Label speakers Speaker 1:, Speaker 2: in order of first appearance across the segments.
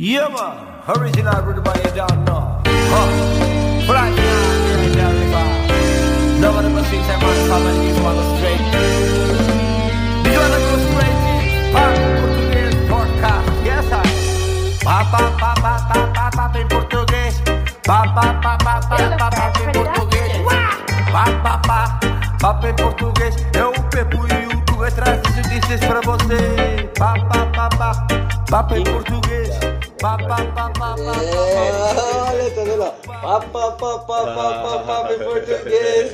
Speaker 1: Yeah, man. Original by you down now. Huh. Fly down in the river. Nobody but sings that man family is one straight. This one goes straight in. Pan Portuguese podcast. Yes, I. Pa pa pa pa pa pa pa em português. Pa pa pa pa pa pa pa em português. Pa pa pa pa em português. Eu pepo e o tu é traz notícias pra você. Pa pa pa pa pa em português.
Speaker 2: É, olha, tá vendo? Pá, pá, pá, pá, pá, pá, pá, em português.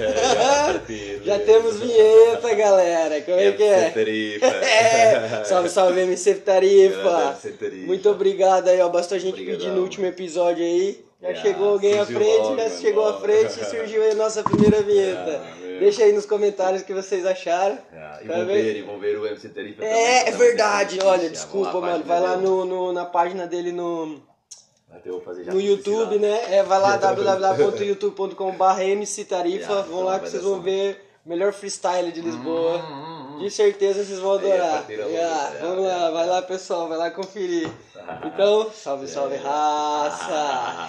Speaker 2: Já temos vinheta, galera. Como é que é?
Speaker 3: Tarifa.
Speaker 2: É, salve, salve, MC Tarifa.
Speaker 3: Grande MC Tarifa.
Speaker 2: Muito obrigado aí, ó. Bastou a gente
Speaker 3: Obrigadão.
Speaker 2: pedir no último episódio aí. Já
Speaker 3: Yeah,
Speaker 2: chegou alguém à frente,
Speaker 3: logo,
Speaker 2: já
Speaker 3: mano,
Speaker 2: chegou à
Speaker 3: logo.
Speaker 2: frente e surgiu aí a nossa primeira vinheta.
Speaker 3: Yeah, meu.
Speaker 2: Deixa aí nos comentários o que vocês acharam.
Speaker 3: Ah, e
Speaker 2: Tá
Speaker 3: vão ver, e vão ver o MC Tarifa também, que
Speaker 2: É, é
Speaker 3: também
Speaker 2: verdade. Olha, desculpa, mano. Vai lá no, no- na página dele no, no YouTube, né? É, vai lá www.youtube.com.br MC Tarifa.
Speaker 3: Yeah,
Speaker 2: Vão lá que vocês vão ver o melhor freestyle de Lisboa. De certeza vocês vão
Speaker 3: é
Speaker 2: adorar. Vamos lá, vai lá pessoal, vai lá conferir. Então, salve, salve raça!
Speaker 3: Ah.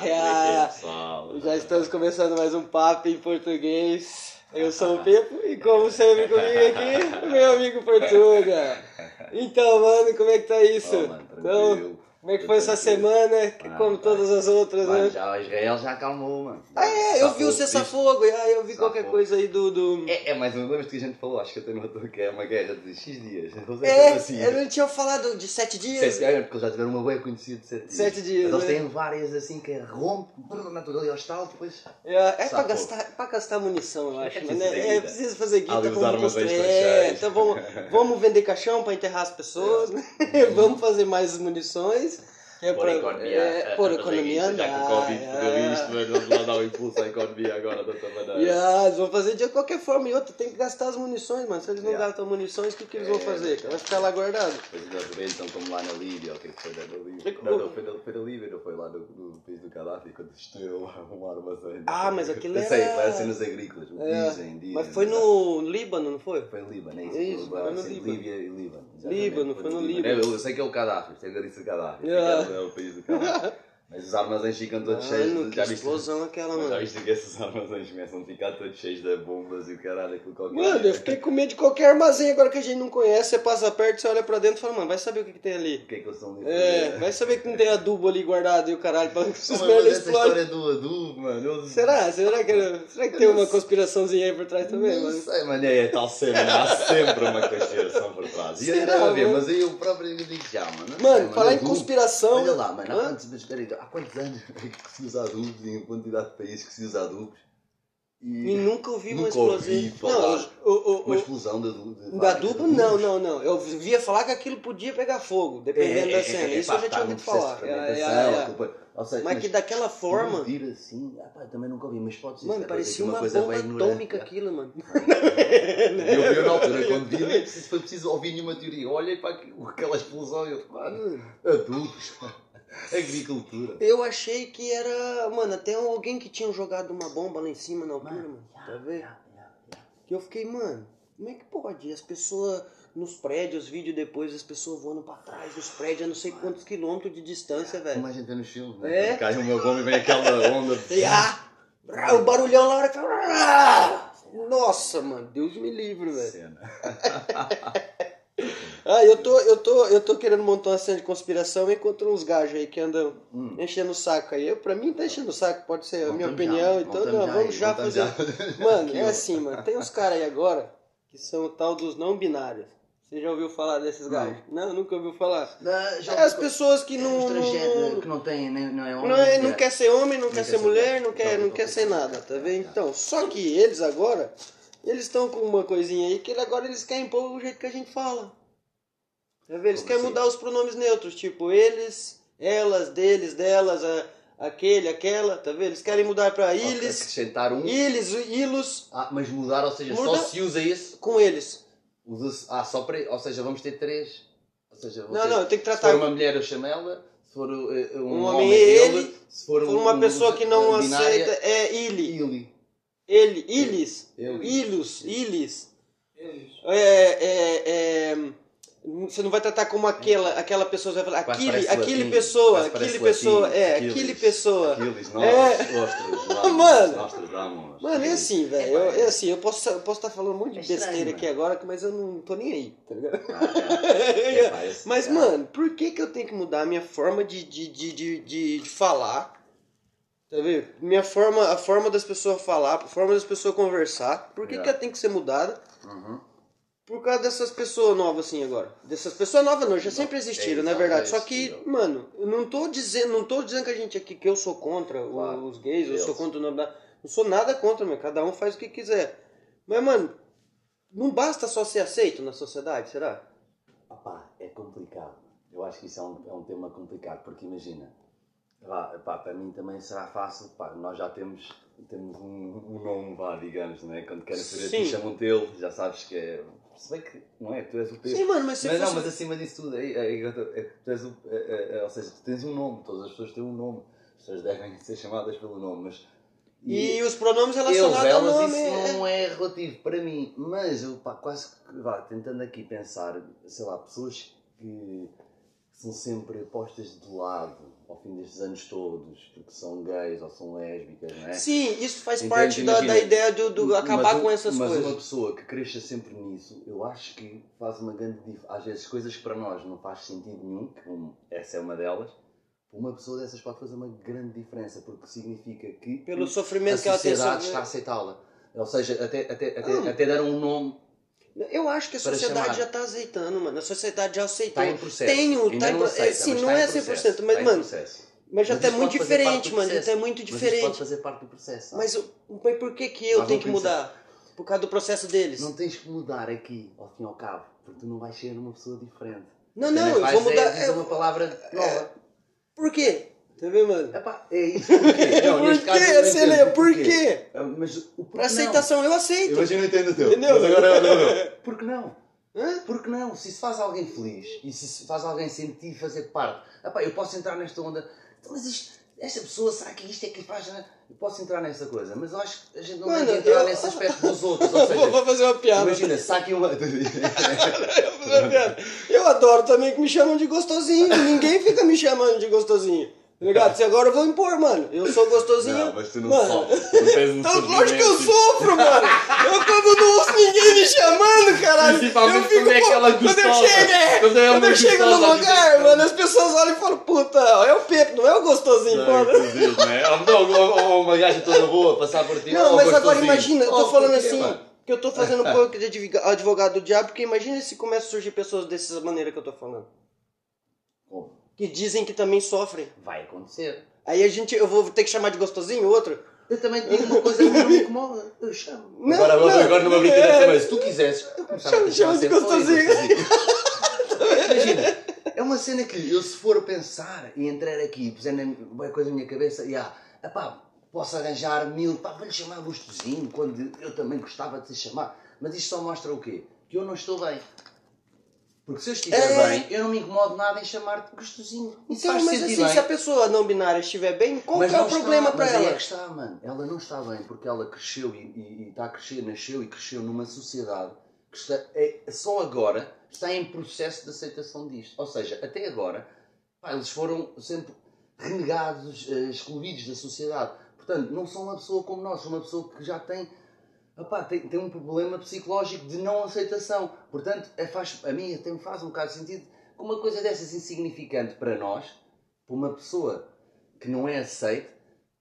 Speaker 2: Já estamos começando mais um papo em português. Eu sou o Pepo e como sempre comigo aqui, meu amigo Portuga. Então, mano, como é que tá isso?
Speaker 3: Oh, mano,
Speaker 2: então,
Speaker 3: tranquilo.
Speaker 2: Como é que foi essa semana?
Speaker 3: Ah,
Speaker 2: como todas as outras, né?
Speaker 3: já, Israel já acalmou, mano.
Speaker 2: Ah, é, eu vi o cessar-fogo, ah, eu vi qualquer coisa aí do. do...
Speaker 3: É, é mais uma lembras que a gente falou, acho que até no outro que é uma guerra de X dias. É
Speaker 2: É,
Speaker 3: assim.
Speaker 2: eu não tinha falado de sete dias.
Speaker 3: Sete dias, porque eles já tiveram uma web conhecida de sete dias.
Speaker 2: Sete dias,
Speaker 3: Mas eles
Speaker 2: né?
Speaker 3: têm várias assim que rompe, natural e hostal, depois.
Speaker 2: É, é
Speaker 3: Safou.
Speaker 2: gastar, é pra gastar munição, eu acho.
Speaker 3: É
Speaker 2: né?
Speaker 3: preciso fazer
Speaker 2: É,
Speaker 3: guita.
Speaker 2: preciso fazer guita.
Speaker 3: Armazéns
Speaker 2: construir. É, então vamos, vamos vender caixão pra enterrar as pessoas, né? vamos fazer mais munições. Que é
Speaker 3: Pôr a economia.
Speaker 2: é,
Speaker 3: a-
Speaker 2: pôr a
Speaker 3: a
Speaker 2: economia
Speaker 3: guita, Já que o
Speaker 2: andar.
Speaker 3: Covid fodeu
Speaker 2: é.
Speaker 3: isto, mas vamos lá dar um impulso à economia agora de outra maneira.
Speaker 2: Yeah, eles vão fazer de qualquer forma. E outra, tem que gastar as munições, mano. Se eles não
Speaker 3: Yeah.
Speaker 2: gastam munições, o que, que eles vão
Speaker 3: É,
Speaker 2: fazer? Vai ficar lá guardado.
Speaker 3: Depois eles rebentam como lá na Líbia, o que é que foi da Líbia?
Speaker 2: É
Speaker 3: Não, não, foi da, foi da Líbia, não foi lá no, no país do Gaddafi, quando destruíram lá um armazém.
Speaker 2: Ah, mas aquilo
Speaker 3: sei,
Speaker 2: era-
Speaker 3: era cenas agrícolas,
Speaker 2: É,
Speaker 3: dizem, dizem.
Speaker 2: mas foi no Líbano, não foi?
Speaker 3: Foi no Líbano, é isso? Foi
Speaker 2: no
Speaker 3: assim,
Speaker 2: Líbano.
Speaker 3: Líbia e Líbano.
Speaker 2: Líbano, foi no Líbano.
Speaker 3: É, Eu sei que é o Gaddafi, sei que eu disse o Gaddafi,
Speaker 2: Yeah.
Speaker 3: sei que é o país do Gaddafi. Mas os armazéns ficam todos
Speaker 2: Mano,
Speaker 3: cheios
Speaker 2: que
Speaker 3: de. Já viste?
Speaker 2: explosão aquela,
Speaker 3: Mas já
Speaker 2: mano.
Speaker 3: viste que esses armazéns começam a ficar todos cheios de bombas e o caralho, aquilo qualquer
Speaker 2: Mano, eu fiquei com medo de qualquer armazém agora que a gente não conhece. Você passa perto, você olha pra dentro e fala, mano, vai saber o que, que tem ali.
Speaker 3: O que é que estão ali a
Speaker 2: É, vai saber que não tem adubo ali guardado e o caralho pra esses
Speaker 3: Mas
Speaker 2: merda
Speaker 3: essa
Speaker 2: explodem.
Speaker 3: história do adubo, mano. eu-
Speaker 2: Será? Será que, será que tem uma conspiraçãozinha aí por trás também,
Speaker 3: Não
Speaker 2: mano?
Speaker 3: sei, mano, é tal sempre, há sempre uma conspiração por trás. E
Speaker 2: Será,
Speaker 3: a ver,
Speaker 2: mano?
Speaker 3: mas aí eu próprio digo já, mano. não
Speaker 2: Mano, falar em conspiração-
Speaker 3: Olha lá, mano, há
Speaker 2: Hã?
Speaker 3: quantos, mas espera aí, há quantos anos que se usa adubos e em quantidade de países que se usa adubos?
Speaker 2: E nunca ouvi uma
Speaker 3: Nunca ouvi
Speaker 2: explosão.
Speaker 3: falar.
Speaker 2: Não, o, o,
Speaker 3: Uma explosão de adubo. de
Speaker 2: adubo
Speaker 3: de adubos.
Speaker 2: não, não, não. Eu via falar que aquilo podia pegar fogo, dependendo da cena. Isso eu já tinha ouvido falar. É, é, é.
Speaker 3: Ou seja,
Speaker 2: Mas que daquela forma.
Speaker 3: Explodir assim, ah, pá, também nunca ouvi, mas pode ser.
Speaker 2: Mano, parecia uma
Speaker 3: coisa
Speaker 2: bomba atômica aquilo, mano.
Speaker 3: Eu vi na altura, quando vi, nem preciso- foi preciso ouvir nenhuma teoria. Eu Olhei para aquela explosão e eu, mano, adultos, agricultura.
Speaker 2: Eu achei que era, mano, até alguém que tinha jogado uma bomba lá em cima na altura, mano. Tá vendo? Que eu fiquei, mano, como é que pode? As pessoas nos prédios, vídeo depois, as pessoas voando pra trás dos prédios a não sei quantos quilômetros de distância, velho.
Speaker 3: Como a gente vê nos filmes,
Speaker 2: É.
Speaker 3: né? Quando Cai uma bomba e vem aquela onda.
Speaker 2: E, ah, o barulhão na hora que. Nossa, mano, Deus me livre, velho.
Speaker 3: Cena.
Speaker 2: Ah, eu tô, eu tô, eu tô querendo montar uma cena de conspiração e encontro uns gajos aí que andam
Speaker 3: Hum.
Speaker 2: enchendo o saco aí. Eu, pra mim tá enchendo o saco, pode ser a minha opinião,
Speaker 3: já,
Speaker 2: então não, vamos já fazer.
Speaker 3: já.
Speaker 2: Mano, é assim, mano, tem uns caras aí agora que são o tal dos não binários. Você já ouviu falar desses gajos? Não, nunca ouviu falar.
Speaker 3: Não, já
Speaker 2: É as pessoas que não. não,
Speaker 3: Estrangeiro, que não tem, não é homem.
Speaker 2: não, é- não quer ser homem, não, quer, ser mulher, não quer, não
Speaker 3: então,
Speaker 2: quer ser nada, tá vendo? Então, só que eles agora, eles estão com uma coisinha aí que agora eles querem impor o jeito que a gente fala. Eles
Speaker 3: Como
Speaker 2: querem
Speaker 3: assim?
Speaker 2: mudar os pronomes neutros, tipo eles, elas, deles, delas, a- aquele, aquela, tá vendo? Eles querem mudar pra
Speaker 3: Ok,
Speaker 2: iles,
Speaker 3: Acrescentar um.
Speaker 2: iles, ilos,
Speaker 3: Ah, mas mudar, ou seja,
Speaker 2: Muda-
Speaker 3: só se usa esse.
Speaker 2: com eles.
Speaker 3: Usa-se. Ah, só para. Ou seja, vamos ter três. Ou seja, vou
Speaker 2: Não,
Speaker 3: ter-
Speaker 2: não, eu tenho que
Speaker 3: Se
Speaker 2: tratar
Speaker 3: for uma mulher, eu chamo ela. Se for uh, um,
Speaker 2: Um
Speaker 3: homem,
Speaker 2: homem é
Speaker 3: ele.
Speaker 2: ele.
Speaker 3: Se for,
Speaker 2: Se
Speaker 3: um,
Speaker 2: for uma
Speaker 3: um-
Speaker 2: pessoa que não
Speaker 3: binária,
Speaker 2: aceita, é ili.
Speaker 3: Ele.
Speaker 2: Ele, ilis,
Speaker 3: Ele.
Speaker 2: ilus, ilis. É, é, é, Você não vai tratar como aquela, aquela pessoa, você vai falar, aquele,
Speaker 3: parece
Speaker 2: aquele
Speaker 3: latim,
Speaker 2: pessoa,
Speaker 3: quase
Speaker 2: aquele pessoa,
Speaker 3: latim,
Speaker 2: é,
Speaker 3: Aquiles,
Speaker 2: aquele pessoa.
Speaker 3: Aquiles, nós,
Speaker 2: É.
Speaker 3: ostras, vamos,
Speaker 2: Mano.
Speaker 3: Vamos.
Speaker 2: Mano, é assim, velho. Eu, é assim, eu posso eu posso estar falando um monte de
Speaker 3: É estranho,
Speaker 2: besteira
Speaker 3: mano.
Speaker 2: aqui agora, mas eu não tô nem aí, tá ligado?
Speaker 3: Ah, é. É, parece-
Speaker 2: Mas,
Speaker 3: é.
Speaker 2: mano, por que que eu tenho que mudar a minha forma de, de, de, de, de, de falar? Tá vendo? Minha forma, a forma das pessoas falar, a forma das pessoas conversar. Por que
Speaker 3: É.
Speaker 2: que ela tem que ser mudada?
Speaker 3: Uhum.
Speaker 2: Por causa dessas pessoas novas assim agora. Dessas pessoas novas não, já sempre existiram,
Speaker 3: é,
Speaker 2: na verdade. Só que,
Speaker 3: existiram.
Speaker 2: mano, eu não tô dizendo, não tô dizendo que a gente aqui que eu sou contra
Speaker 3: Claro.
Speaker 2: os gays, eu
Speaker 3: Deus.
Speaker 2: sou contra o nome da. Não sou nada contra, meu. Cada um faz o que quiser. Mas, mano, não basta só ser aceito na sociedade, será?
Speaker 3: Opá, é complicado. Eu acho que isso é um, é um tema complicado, porque imagina, vá, pá, para mim também será fácil, pá, nós já temos, temos um, um nome, vá, digamos, não é? Quando querem
Speaker 2: Sim.
Speaker 3: te chamam teu, já sabes que é. Se bem que, não é? Tu és o teu.
Speaker 2: Sim, mano, mas
Speaker 3: Mas não, mas acima disso tudo, é, é, é, tu és o, é, é, ou seja, tu tens um nome, todas as pessoas têm um nome, as pessoas devem ser chamadas pelo nome, mas.
Speaker 2: E os pronomes
Speaker 3: Eles,
Speaker 2: relacionados ao
Speaker 3: elas,
Speaker 2: nome.
Speaker 3: isso não é relativo para mim, mas eu pá, quase que vá, tentando aqui pensar, sei lá, pessoas que são sempre postas de lado ao fim destes anos todos, porque são gays ou são lésbicas, não é?
Speaker 2: Sim, isso faz
Speaker 3: Entende?
Speaker 2: parte da, da ideia
Speaker 3: Mas
Speaker 2: acabar
Speaker 3: um-
Speaker 2: com essas
Speaker 3: mas
Speaker 2: coisas.
Speaker 3: uma pessoa que cresça sempre nisso, eu acho que faz uma grande diferença. Às vezes, coisas que para nós não faz sentido nenhum, que um- essa é uma delas, uma pessoa dessas pode fazer uma grande diferença, porque significa que
Speaker 2: Pelo
Speaker 3: a
Speaker 2: sofrimento que ela tem
Speaker 3: sociedade está a aceitá-la. Ou seja, até, até, até,
Speaker 2: Ah.
Speaker 3: até dar um nome
Speaker 2: Eu acho que a sociedade
Speaker 3: chamar.
Speaker 2: já tá aceitando, mano. A sociedade já aceitou.
Speaker 3: está em processo.
Speaker 2: Tem um- tá em
Speaker 3: não aceita,
Speaker 2: é, sim,
Speaker 3: mas
Speaker 2: não
Speaker 3: está
Speaker 2: é
Speaker 3: em
Speaker 2: 100%,
Speaker 3: processo,
Speaker 2: mas,
Speaker 3: está em
Speaker 2: mano. Mas já
Speaker 3: Mas
Speaker 2: tá muito diferente, mano. Já
Speaker 3: processo.
Speaker 2: tá muito
Speaker 3: Mas isso
Speaker 2: diferente.
Speaker 3: pode fazer parte do processo. sabe?
Speaker 2: Mas, mas por que que eu
Speaker 3: Nós
Speaker 2: tenho que mudar? Por causa do processo deles.
Speaker 3: Não tens que mudar aqui, ao fim e ao cabo, porque tu não vais ser uma pessoa diferente.
Speaker 2: Não, não, eu vou mudar.
Speaker 3: É,
Speaker 2: é-
Speaker 3: uma palavra nova.
Speaker 2: Por quê? Tá vendo, mano?
Speaker 3: Epá, é isso.
Speaker 2: Por quê?
Speaker 3: entendo
Speaker 2: né? Por
Speaker 3: porquê.
Speaker 2: quê?
Speaker 3: Ah, Mas o porquê
Speaker 2: aceitação eu aceito.
Speaker 3: Imagina, eu entendo o teu.
Speaker 2: Entendeu?
Speaker 3: Mas agora não, não. Por que não?
Speaker 2: Hã?
Speaker 3: Por que não? Se isso faz alguém feliz e se faz alguém sentir fazer parte, epá, eu posso entrar nesta onda, então, mas isto, esta pessoa, será que isto é que faz? Eu posso entrar nessa coisa, mas eu acho que a gente não
Speaker 2: Mano,
Speaker 3: deve entrar
Speaker 2: eu-
Speaker 3: nesse aspecto dos outros. Ou
Speaker 2: Vou,
Speaker 3: seja,
Speaker 2: vou fazer uma piada.
Speaker 3: imagina, uma.
Speaker 2: Eu vou fazer uma piada. Eu adoro também que me chamam de gostosinho. Ninguém fica me chamando de gostosinho. Ligado? Se agora eu vou impor, mano. Eu sou gostosinho.
Speaker 3: Não, mas tu não
Speaker 2: mano.
Speaker 3: sofres. Tu um
Speaker 2: Então, lógico que eu sofro, mano. Eu quando não ouço ninguém me chamando, caralho.
Speaker 3: Principalmente
Speaker 2: eu fico,
Speaker 3: quando é aquela
Speaker 2: quando eu
Speaker 3: gostosa.
Speaker 2: chego, é,
Speaker 3: Quando é
Speaker 2: quando eu chego no lugar, mano, as pessoas olham e falam, puta, é o Pepe, não é o gostosinho,
Speaker 3: Não,
Speaker 2: foda.
Speaker 3: inclusive, não uma gaja toda boa passar por ti.
Speaker 2: Não, mas agora imagina, eu tô falando assim,
Speaker 3: mano?
Speaker 2: que eu tô fazendo um pouco de advoga- advogado do diabo, porque imagina se começa a surgir pessoas dessas maneiras que eu tô falando.
Speaker 3: Bom,
Speaker 2: Que dizem que também sofrem.
Speaker 3: vai acontecer.
Speaker 2: Aí a gente, eu vou ter que chamar de gostosinho o outro?
Speaker 3: Eu também te digo uma coisa que não me incomoda. Eu chamo.
Speaker 2: Não,
Speaker 3: agora,
Speaker 2: não,
Speaker 3: agora numa
Speaker 2: não,
Speaker 3: brincadeira
Speaker 2: é.
Speaker 3: também, se tu quisesses, eu começava a
Speaker 2: Chama
Speaker 3: chamar
Speaker 2: de gostosinho.
Speaker 3: gostosinho. Imagina, é uma cena que eu se for pensar e entrar aqui e puser uma coisa na minha cabeça, e ah, epá, posso arranjar mil, pá, vou-lhe chamar gostosinho, quando eu também gostava de te chamar. Mas isto só mostra o quê? Que eu não estou bem. Porque se eu estiver
Speaker 2: É.
Speaker 3: bem, eu não me incomodo nada em chamar-te gostosinho.
Speaker 2: Então, mas assim,
Speaker 3: bem.
Speaker 2: se a pessoa não binária estiver bem, qual
Speaker 3: Mas
Speaker 2: que é o problema
Speaker 3: mas aí
Speaker 2: ela?
Speaker 3: é que está, mano. Ela não está bem porque ela cresceu e, e- e está a crescer, nasceu e cresceu numa sociedade que está, é, só agora está em processo de aceitação disto. Ou seja, até agora, pá, eles foram sempre renegados, eh, excluídos da sociedade. Portanto, não são uma pessoa como nós, são uma pessoa que já tem, opá, tem, tem um problema psicológico de não aceitação. Portanto, é, faz, a mim até me faz um bocado de sentido que uma coisa dessas insignificante para nós, para uma pessoa que não é aceite,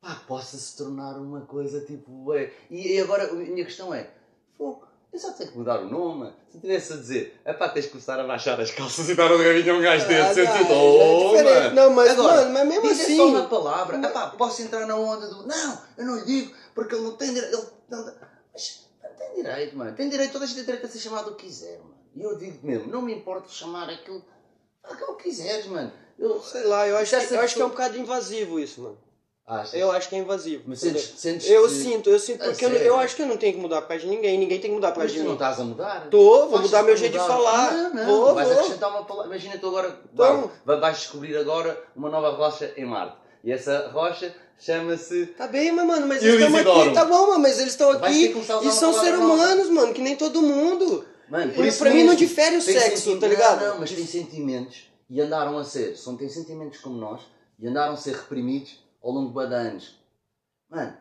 Speaker 3: pá, possa se tornar uma coisa tipo. É. E, e agora a minha questão é: fogo, eu só tenho que mudar o nome. Se tivesse a dizer, é pá, tens que começar a baixar as calças e dar um rabinho a um gajo
Speaker 2: Ah,
Speaker 3: desse, eu
Speaker 2: não,
Speaker 3: tipo,
Speaker 2: é
Speaker 3: oh, mano.
Speaker 2: Não, mas,
Speaker 3: Agora,
Speaker 2: mano, mas mesmo assim-
Speaker 3: só uma palavra, é pá, posso entrar na onda do. Não, eu não lhe digo, porque ele não tem direito. Ele não, direito, mano. Tem direito, toda a gente tem direito a ser chamado o que quiser, mano. E eu digo mesmo, não me importa chamar aquilo. Aquilo que quiseres, mano. Eu,
Speaker 2: Sei lá, eu acho, que, eu acho que é um bocado invasivo isso, mano.
Speaker 3: Achas?
Speaker 2: Eu acho que é invasivo.
Speaker 3: Mas sentes, sentes
Speaker 2: Eu sinto, eu sinto,
Speaker 3: A
Speaker 2: porque eu, eu acho que eu não tenho que mudar por causa de ninguém, ninguém tem que mudar por
Speaker 3: Mas
Speaker 2: causa de
Speaker 3: tu não
Speaker 2: mim.
Speaker 3: estás a mudar?
Speaker 2: Tô, vou mudar meu jeito de
Speaker 3: mudar?
Speaker 2: falar.
Speaker 3: Não, não.
Speaker 2: Vou,
Speaker 3: vais
Speaker 2: vou.
Speaker 3: acrescentar uma palavra. Imagina tu agora.
Speaker 2: Então.
Speaker 3: vai- vais descobrir agora uma nova rocha em Marte. E essa rocha chama-se.
Speaker 2: Tá bem, mas mano, mas eles estão aqui, tá bom, mano, mas eles estão aqui e são seres
Speaker 3: nova.
Speaker 2: humanos, mano, que nem todo mundo.
Speaker 3: Mano, por
Speaker 2: E
Speaker 3: isso
Speaker 2: pra mim não difere o sexo, tá ligado?
Speaker 3: Não, não, mas tem sentimentos e andaram a ser, são, têm sentimentos como nós e andaram a ser reprimidos ao longo de anos. Mano,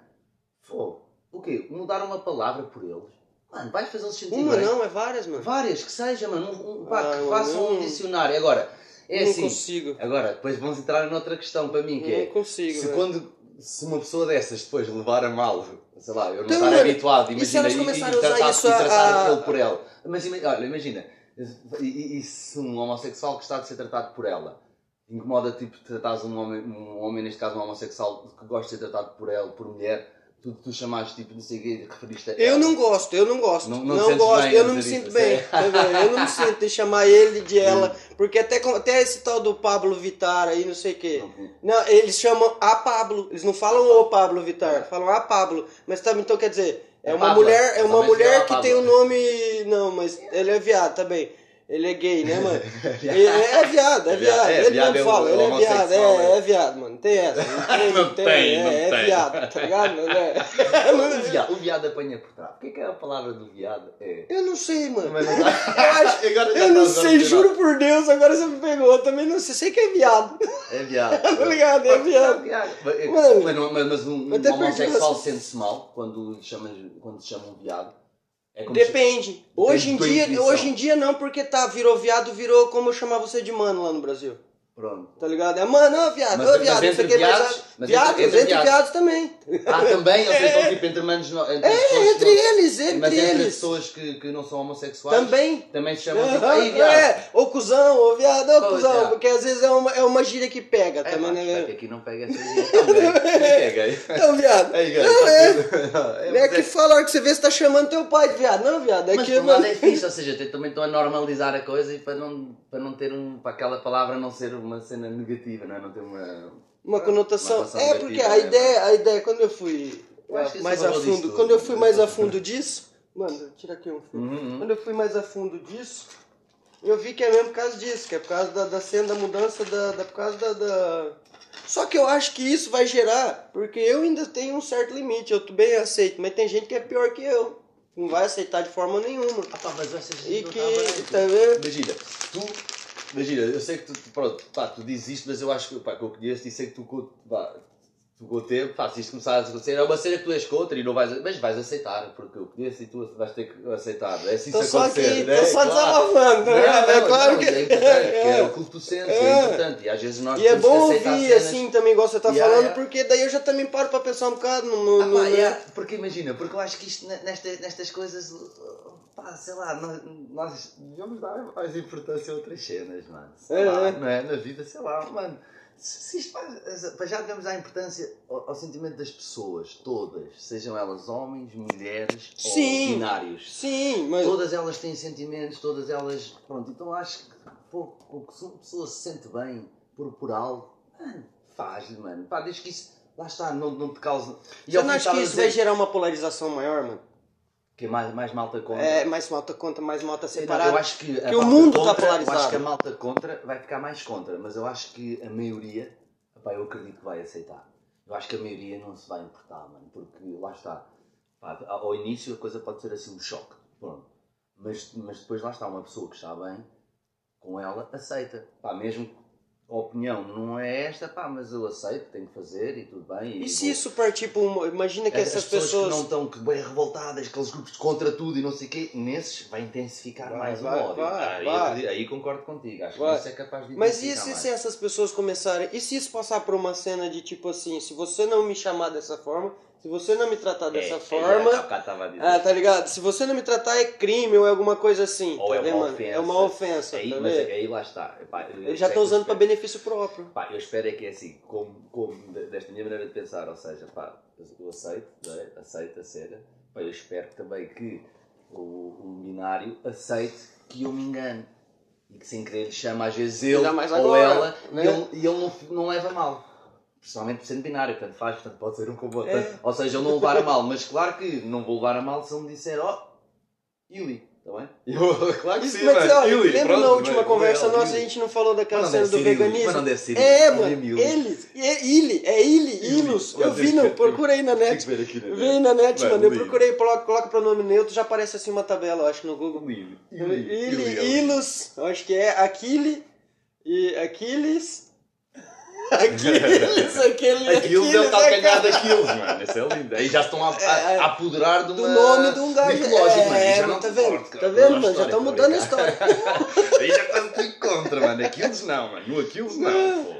Speaker 3: fogo. O quê? Mudar uma palavra por eles? Mano, vais fazê-los sentir
Speaker 2: Uma
Speaker 3: bem?
Speaker 2: não, é várias, mano.
Speaker 3: Várias, que seja, mano. Um, um, pá,
Speaker 2: Ah,
Speaker 3: que façam um
Speaker 2: não-
Speaker 3: dicionário. Agora, é
Speaker 2: não
Speaker 3: assim.
Speaker 2: consigo.
Speaker 3: Agora, depois vamos entrar noutra questão para mim, que
Speaker 2: Não
Speaker 3: é.
Speaker 2: consigo,
Speaker 3: se,
Speaker 2: velho.
Speaker 3: quando, se uma pessoa dessas depois levar a mal, sei lá, eu não
Speaker 2: Então,
Speaker 3: estar habituado,
Speaker 2: e
Speaker 3: imagina, e, e
Speaker 2: a usar
Speaker 3: tratar,
Speaker 2: isso
Speaker 3: e
Speaker 2: a-
Speaker 3: tratar
Speaker 2: a-
Speaker 3: aquele por ela. Mas olha, imagina, e, e- e se um homossexual gostar de ser tratado por ela? Incomoda tipo tratares um homem, um homem, neste caso um homossexual, que gosta de ser tratado por ela, por mulher, tu, tu chamaste tipo, não sei o quê, referiste a
Speaker 2: Eu não gosto, eu não gosto.
Speaker 3: Não-
Speaker 2: Não,
Speaker 3: não
Speaker 2: gosto,
Speaker 3: bem
Speaker 2: eu não me sinto
Speaker 3: isso,
Speaker 2: bem.
Speaker 3: é?
Speaker 2: tá? Eu não me sinto de chamar ele de ela. Porque até, até esse tal do Pablo Vittar aí, não sei o quê. Não, eles chamam a Pablo. Eles não falam o Pablo Vittar, falam a Pablo. Mas tá, então quer dizer, é,
Speaker 3: É
Speaker 2: uma
Speaker 3: Pablo,
Speaker 2: mulher, é uma mulher que tem o nome. Não, mas ele é viado também. Ele é gay, né, mano? Ele é, é viado, é
Speaker 3: É viado, é,
Speaker 2: ele
Speaker 3: viado
Speaker 2: mesmo
Speaker 3: é
Speaker 2: fala, ele é viado, é,
Speaker 3: é.
Speaker 2: é viado, mano. Tem essa. Não tem,
Speaker 3: Não tem,
Speaker 2: é,
Speaker 3: não
Speaker 2: é
Speaker 3: tem.
Speaker 2: viado, tá ligado? Não é?
Speaker 3: O viado, o viado apanha por trás. O que é é a palavra do viado? É.
Speaker 2: Eu não sei, mano.
Speaker 3: Mas não
Speaker 2: Eu acho, eu não
Speaker 3: tá
Speaker 2: sei,
Speaker 3: usando
Speaker 2: juro por Deus, agora você me pegou. Eu também não sei, sei que é viado.
Speaker 3: É viado.
Speaker 2: Tá ligado? É viado.
Speaker 3: Mas,
Speaker 2: Mano,
Speaker 3: mas, não- mas- mas um, um homossexual sente-se mal quando lhe chamas, quando se chama um viado. É
Speaker 2: Depende. Hoje em dia, hoje em dia não, porque tá, virou viado, virou como eu chamar você de mano lá no Brasil.
Speaker 3: Pronto.
Speaker 2: Tá ligado? É mano, ô viado,
Speaker 3: Mas-
Speaker 2: ô
Speaker 3: mas
Speaker 2: viado, não sei
Speaker 3: entre
Speaker 2: mas
Speaker 3: viados- mas
Speaker 2: viados,
Speaker 3: entre-
Speaker 2: entre,
Speaker 3: entre viados.
Speaker 2: também.
Speaker 3: Ah, também? Ou seja, então, tipo, entre manos... não- Entre
Speaker 2: É, entre
Speaker 3: não-
Speaker 2: eles, entre
Speaker 3: Mas entre
Speaker 2: eles.
Speaker 3: pessoas que, que não são homossexuais...
Speaker 2: Também.
Speaker 3: Também se chamam tipo, aí viado.
Speaker 2: é, ô cuzão, ô viado, ô
Speaker 3: Ô,
Speaker 2: cuzão,
Speaker 3: viado.
Speaker 2: porque às vezes é uma, é uma gíria que pega
Speaker 3: É,
Speaker 2: também,
Speaker 3: pá,
Speaker 2: né?
Speaker 3: aqui não pega essa gíria. Também. É é gay?
Speaker 2: Então, viado.
Speaker 3: Aí, gay.
Speaker 2: Não, é.
Speaker 3: É,
Speaker 2: É
Speaker 3: mas
Speaker 2: que fala a hora que você vê se tá chamando teu pai de viado. Não, viado, é
Speaker 3: Mas
Speaker 2: que.
Speaker 3: por um lado é fixe, ou seja, também estou a normalizar a coisa e para não, para não ter um. para aquela palavra não ser uma cena negativa, não é? Não ter uma.
Speaker 2: Uma conotação.
Speaker 3: Uma
Speaker 2: É,
Speaker 3: negativa,
Speaker 2: porque a
Speaker 3: né,
Speaker 2: ideia, a ideia, quando eu fui
Speaker 3: Eu isso
Speaker 2: mais
Speaker 3: é
Speaker 2: a fundo,
Speaker 3: disso
Speaker 2: quando eu fui mais a fundo disso, mano, tira aqui um fio.
Speaker 3: Uhum.
Speaker 2: Quando eu fui mais a fundo disso, eu vi que é mesmo por causa disso, que é por causa da, da cena da mudança da, da por causa da, da- Só que eu acho que isso vai gerar, porque eu ainda tenho um certo limite, eu bem aceito, mas tem gente que é pior que eu. Não vai aceitar de forma nenhuma.
Speaker 3: Ah, pá, mas essa
Speaker 2: E
Speaker 3: gente
Speaker 2: que,
Speaker 3: bem.
Speaker 2: tá vendo?
Speaker 3: Imagina, tu. Imagina, eu sei que tu, tu- pronto, pá, tu dizes isto, mas eu acho que, pá, que eu conheço e sei que tu, pá, tu com o tempo, pá, se isto começar a acontecer, é uma cena que tu és contra e não vais, mas vais aceitar, porque eu conheço e tu vais ter que aceitar, é se isso
Speaker 2: Tô só
Speaker 3: acontecer,
Speaker 2: aqui,
Speaker 3: né?
Speaker 2: só
Speaker 3: Claro.
Speaker 2: desabafando,
Speaker 3: Não,
Speaker 2: né?
Speaker 3: não,
Speaker 2: é claro
Speaker 3: não,
Speaker 2: que.
Speaker 3: é importante, que é
Speaker 2: É.
Speaker 3: o que tu sentes, é.
Speaker 2: É.
Speaker 3: importante, e às vezes nós
Speaker 2: E é bom ouvir assim também, igual você tá
Speaker 3: Yeah,
Speaker 2: falando,
Speaker 3: yeah.
Speaker 2: porque daí eu já também paro pra pensar um bocado no. no,
Speaker 3: Ah,
Speaker 2: no-
Speaker 3: pá,
Speaker 2: né?
Speaker 3: yeah, porque imagina, porque eu acho que isto, ne- nesta, nestas coisas, uh, pá, sei lá, nós, nós devemos dar mais importância a outras cenas, mano. Sei
Speaker 2: É,
Speaker 3: lá,
Speaker 2: é.
Speaker 3: não é? Na vida, sei lá, mano. Se, isto faz, já devemos dar importância ao, ao sentimento das pessoas, todas, sejam elas homens, mulheres
Speaker 2: Sim.
Speaker 3: ou binários.
Speaker 2: Sim, mas.
Speaker 3: Todas elas têm sentimentos, todas elas. Pronto, então acho que pô, pô, se uma pessoa se sente bem por, por algo, mano, faz-lhe, mano. Pá, desde que isso. Lá está, não, não te causa. E
Speaker 2: Você não acha que isso vai
Speaker 3: dizer
Speaker 2: gerar uma polarização maior, mano?
Speaker 3: Que é mais, mais malta contra.
Speaker 2: É, mais malta contra, mais malta separada.
Speaker 3: eu acho que,
Speaker 2: que o mundo tá
Speaker 3: contra,
Speaker 2: polarizado.
Speaker 3: Eu acho que a malta contra vai ficar mais contra, mas eu acho que a maioria, pá, eu acredito que vai aceitar. Eu acho que a maioria não se vai importar, mano, porque lá está. Pá, ao início a coisa pode ser assim um choque, pronto. Mas, mas depois lá está, uma pessoa que está bem com ela, aceita. Pá, mesmo a opinião não é esta, pá, mas eu aceito, tenho que fazer e tudo bem.
Speaker 2: E
Speaker 3: e
Speaker 2: se
Speaker 3: vou-
Speaker 2: isso partir para uma. Imagina que
Speaker 3: as
Speaker 2: essas
Speaker 3: pessoas,
Speaker 2: pessoas.
Speaker 3: que não estão que bem revoltadas, aqueles grupos contra tudo e não sei o quê, nesses vai intensificar
Speaker 2: Vai,
Speaker 3: mais
Speaker 2: vai,
Speaker 3: o ódio.
Speaker 2: vai,
Speaker 3: aí,
Speaker 2: vai.
Speaker 3: acredito- aí concordo contigo, acho
Speaker 2: Vai.
Speaker 3: que isso é capaz de
Speaker 2: Mas e se, se essas pessoas começarem. E se isso passar por uma cena de tipo assim, se você não me chamar dessa forma, se você não me tratar dessa
Speaker 3: É,
Speaker 2: forma.
Speaker 3: É, há bocado estava a dizer.
Speaker 2: Ah, tá ligado? Se você não me tratar é crime ou é alguma coisa assim.
Speaker 3: Ou
Speaker 2: tá
Speaker 3: é
Speaker 2: vendo,
Speaker 3: uma ofensa.
Speaker 2: É uma ofensa,
Speaker 3: aí,
Speaker 2: tá
Speaker 3: mas
Speaker 2: vendo?
Speaker 3: aí lá está. Eu-
Speaker 2: já
Speaker 3: é eu
Speaker 2: usando para benefício próprio.
Speaker 3: Pá, eu espero é que é assim, como, como de- desta minha maneira de pensar, ou seja, pá, eu aceito, não é? aceito a cena, pá, eu espero também que o, o binário aceite que eu me engano e que sem querer lhe chama às vezes ele
Speaker 2: mais
Speaker 3: ou
Speaker 2: agora,
Speaker 3: ela
Speaker 2: né?
Speaker 3: e ele, e ele não, não leva mal. Principalmente por sendo binário, portanto faz, portanto pode ser um como o outro.
Speaker 2: É.
Speaker 3: Ou seja, eu não levar a mal, mas claro que não vou levar a mal se ele me disser, ó, Yuli, Está bem? Eu, claro que
Speaker 2: Isso,
Speaker 3: sim,
Speaker 2: mas,
Speaker 3: Ili,
Speaker 2: lembra na última
Speaker 3: mano,
Speaker 2: conversa
Speaker 3: Ili.
Speaker 2: nossa a gente não falou daquela
Speaker 3: Mas não
Speaker 2: cena do
Speaker 3: Ili,
Speaker 2: veganismo?
Speaker 3: mas não deve ser
Speaker 2: é,
Speaker 3: Ili,
Speaker 2: mano,
Speaker 3: Ili.
Speaker 2: eles, é Ili, é Ili,
Speaker 3: Ili.
Speaker 2: Ilus. Eu vi, procura aí na net. Vem na net, mano. Eu
Speaker 3: Ili.
Speaker 2: procurei, coloca, coloca pronome neutro, já aparece assim uma tabela, eu acho, no Google.
Speaker 3: Ili.
Speaker 2: Ili,
Speaker 3: Ili.
Speaker 2: Ilus, acho que é Aquile e Aquiles. Aquiles, aquele.
Speaker 3: Aquilo é o
Speaker 2: Aquiles,
Speaker 3: calcanhar
Speaker 2: aquele-
Speaker 3: daqueles, mano. Isso é lindo. Aí já estão a, a, a apoderar de
Speaker 2: Do
Speaker 3: uma...
Speaker 2: nome de um gajo.
Speaker 3: mitológico, mano.
Speaker 2: É,
Speaker 3: já
Speaker 2: mano,
Speaker 3: não
Speaker 2: tá
Speaker 3: te
Speaker 2: vendo? Tá
Speaker 3: cara.
Speaker 2: vendo, mano? Já estão mudando a história.
Speaker 3: Aí já quase fui contra, mano. Aqueles não, mano. No Aquiles não, pô.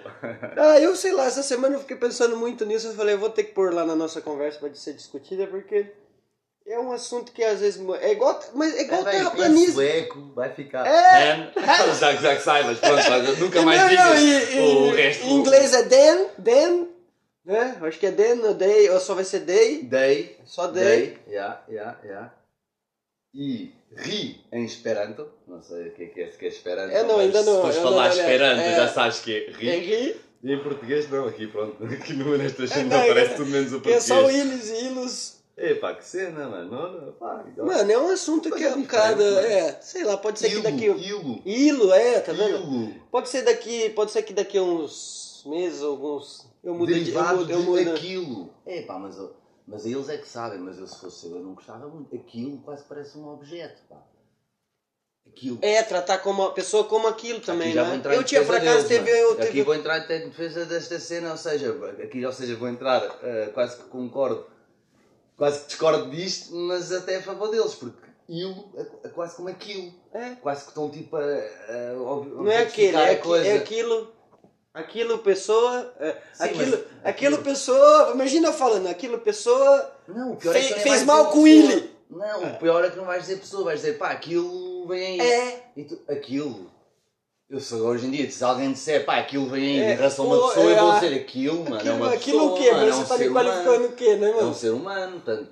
Speaker 2: Ah, eu sei lá, essa semana eu fiquei pensando muito nisso. Eu falei, eu vou ter que pôr lá na nossa conversa pra ser discutida, porque é um assunto que às vezes. É igual, mas é igual terraplanismo.
Speaker 3: sueco, vai ficar...
Speaker 2: É.
Speaker 3: Já, que saibas, pronto, mas nunca mais
Speaker 2: Não,
Speaker 3: digas
Speaker 2: não, e-
Speaker 3: o
Speaker 2: e-
Speaker 3: resto.
Speaker 2: Em inglês é den, den, né? Acho que é den ou day, ou só vai ser day,
Speaker 3: Day.
Speaker 2: só day.
Speaker 3: Day. Yeah, yeah, yeah. E ri em Esperanto. Não sei o que é que é, se que é Esperanto.
Speaker 2: É, não, ainda não,
Speaker 3: Se fores falar
Speaker 2: não-
Speaker 3: Esperanto,
Speaker 2: é-
Speaker 3: já sabes que é ri.
Speaker 2: É ri,
Speaker 3: E em português não, aqui pronto. Aqui no nestas
Speaker 2: É,
Speaker 3: cenas
Speaker 2: não,
Speaker 3: aparece
Speaker 2: é-
Speaker 3: tudo menos o
Speaker 2: que é
Speaker 3: português.
Speaker 2: só ilus e
Speaker 3: Epá, que cena, mano. Olha, pá, então.
Speaker 2: Mano, é um assunto que é um bocado. É, sei lá, pode ser que daqui.
Speaker 3: Ilo,
Speaker 2: Ilo, é, tá vendo?
Speaker 3: Ilo.
Speaker 2: Pode ser daqui, pode ser que daqui a uns meses, alguns. Eu mudo de. Eu
Speaker 3: Derivado
Speaker 2: mudo, eu
Speaker 3: de
Speaker 2: mudo.
Speaker 3: aquilo. Epá, mas, mas eles é que sabem, mas eu se fosse eu, eu não gostava muito. Aquilo quase parece um objeto, pá. Aquilo.
Speaker 2: É, tratar como a pessoa como aquilo também,
Speaker 3: Aqui já vou
Speaker 2: né?
Speaker 3: entrar em
Speaker 2: Eu tinha, por acaso, teve. Eu, teve...
Speaker 3: Aqui vou entrar até em defesa desta cena, ou seja, aqui, ou seja, vou entrar, eh, quase que concordo, quase que discordo disto, mas até a favor deles, porque ilo é, é quase como aquilo.
Speaker 2: É.
Speaker 3: Quase que estão tipo a. a ob-
Speaker 2: Não é aquele, é,
Speaker 3: a
Speaker 2: aqui- é aquilo. Aquilo pessoa. é,
Speaker 3: Sim,
Speaker 2: aquilo,
Speaker 3: mas-
Speaker 2: aquilo pessoa. Imagina eu falando, aquilo pessoa.
Speaker 3: Não, o pior
Speaker 2: Fez-
Speaker 3: é que
Speaker 2: fez mal com. Willy.
Speaker 3: Não, o pior é que não vais dizer pessoa, vais dizer pá, aquilo vem aí.
Speaker 2: É.
Speaker 3: E tu, aquilo. Eu sou hoje em dia, se alguém disser pá, aquilo vem
Speaker 2: É,
Speaker 3: em relação a uma pessoa,
Speaker 2: é,
Speaker 3: eu vou
Speaker 2: ah,
Speaker 3: dizer aquilo, mano. é
Speaker 2: Aquilo,
Speaker 3: uma
Speaker 2: aquilo
Speaker 3: pessoa,
Speaker 2: o quê?
Speaker 3: mano, é
Speaker 2: você
Speaker 3: um
Speaker 2: tá
Speaker 3: ser humano.
Speaker 2: o quê, né,
Speaker 3: É um
Speaker 2: mano?
Speaker 3: ser humano, portanto.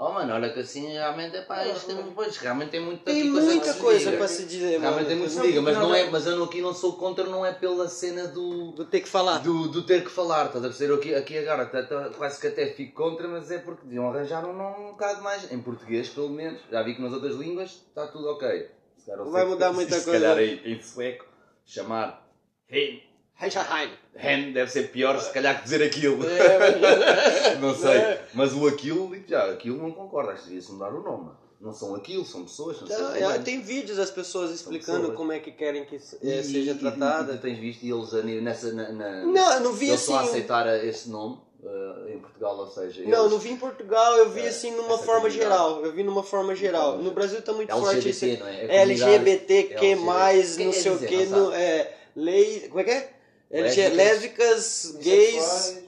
Speaker 3: Oh mano, olha que assim realmente é pá, isto tem, pois, realmente tem muita
Speaker 2: Tem
Speaker 3: coisa
Speaker 2: muita
Speaker 3: se
Speaker 2: coisa para se dizer,
Speaker 3: Realmente
Speaker 2: mano.
Speaker 3: tem muito que se diga, mas não é,
Speaker 2: não-
Speaker 3: mas eu não- aqui não sou contra, não é pela cena do,
Speaker 2: Vou ter que falar.
Speaker 3: do, do ter que falar, estás a perceber? Aqui, aqui agora até- até- quase que até fico contra, mas é porque deviam arranjar um nome um bocado mais, em português pelo menos. Já vi que nas outras línguas está tudo ok. Se
Speaker 2: Vai mudar muita
Speaker 3: se
Speaker 2: coisa.
Speaker 3: calhar em, em sueco, chamar Hen,
Speaker 2: Heisenheim.
Speaker 3: Hen deve ser pior se calhar que dizer aquilo.
Speaker 2: É,
Speaker 3: não sei.
Speaker 2: É.
Speaker 3: Mas o aquilo, já, aquilo não concordo, acho que devia-se mudar o nome. Não são aquilo, são pessoas,
Speaker 2: Então, é,
Speaker 3: humanos.
Speaker 2: tem vídeos das pessoas explicando
Speaker 3: pessoas.
Speaker 2: como é que querem que se-
Speaker 3: E-
Speaker 2: é, seja
Speaker 3: e- e-
Speaker 2: tratada.
Speaker 3: E, tu tens visto eles nessa. Na, na-
Speaker 2: Não, não vi
Speaker 3: eles
Speaker 2: assim.
Speaker 3: estão a aceitar esse nome eh, em Portugal, ou seja.
Speaker 2: Não,
Speaker 3: eles-
Speaker 2: não vi em Portugal, eu vi
Speaker 3: É,
Speaker 2: assim numa forma geral. Eu vi numa forma geral. No Brasil tá muito forte
Speaker 3: LGBT,
Speaker 2: isso.
Speaker 3: não é? É comunidade-
Speaker 2: LGBTQ, mais,
Speaker 3: Quem
Speaker 2: não sei o
Speaker 3: dizer,
Speaker 2: que,
Speaker 3: não
Speaker 2: é, lei. Como é que é?
Speaker 3: Lésbicas,
Speaker 2: lésbicas, gays,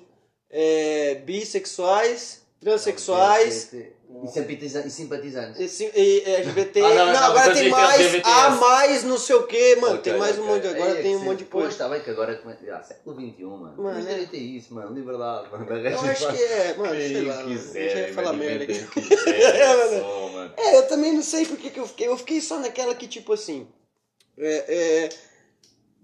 Speaker 2: é, bissexuais, transexuais.
Speaker 3: E simpatiza- e simpatizantes.
Speaker 2: E, sim- e LGBT.
Speaker 3: Ah, não,
Speaker 2: não,
Speaker 3: não,
Speaker 2: agora
Speaker 3: mas
Speaker 2: tem mais.
Speaker 3: LGBT.
Speaker 2: A mais não sei o que, mano.
Speaker 3: Ok,
Speaker 2: tem mais um
Speaker 3: ok.
Speaker 2: monte. Agora
Speaker 3: É,
Speaker 2: tem um monte de
Speaker 3: Pois,
Speaker 2: coisa.
Speaker 3: está bem que agora. come- Ah, século XXI, mano.
Speaker 2: Mano,
Speaker 3: Mas
Speaker 2: é.
Speaker 3: deve ter isso, mano. Liberdade, mano.
Speaker 2: Eu acho que é, mano, sei lá. falar
Speaker 3: mano,
Speaker 2: merda aqui. É. É, eu também não sei porque que eu fiquei. Eu fiquei só naquela que, tipo assim. É, é,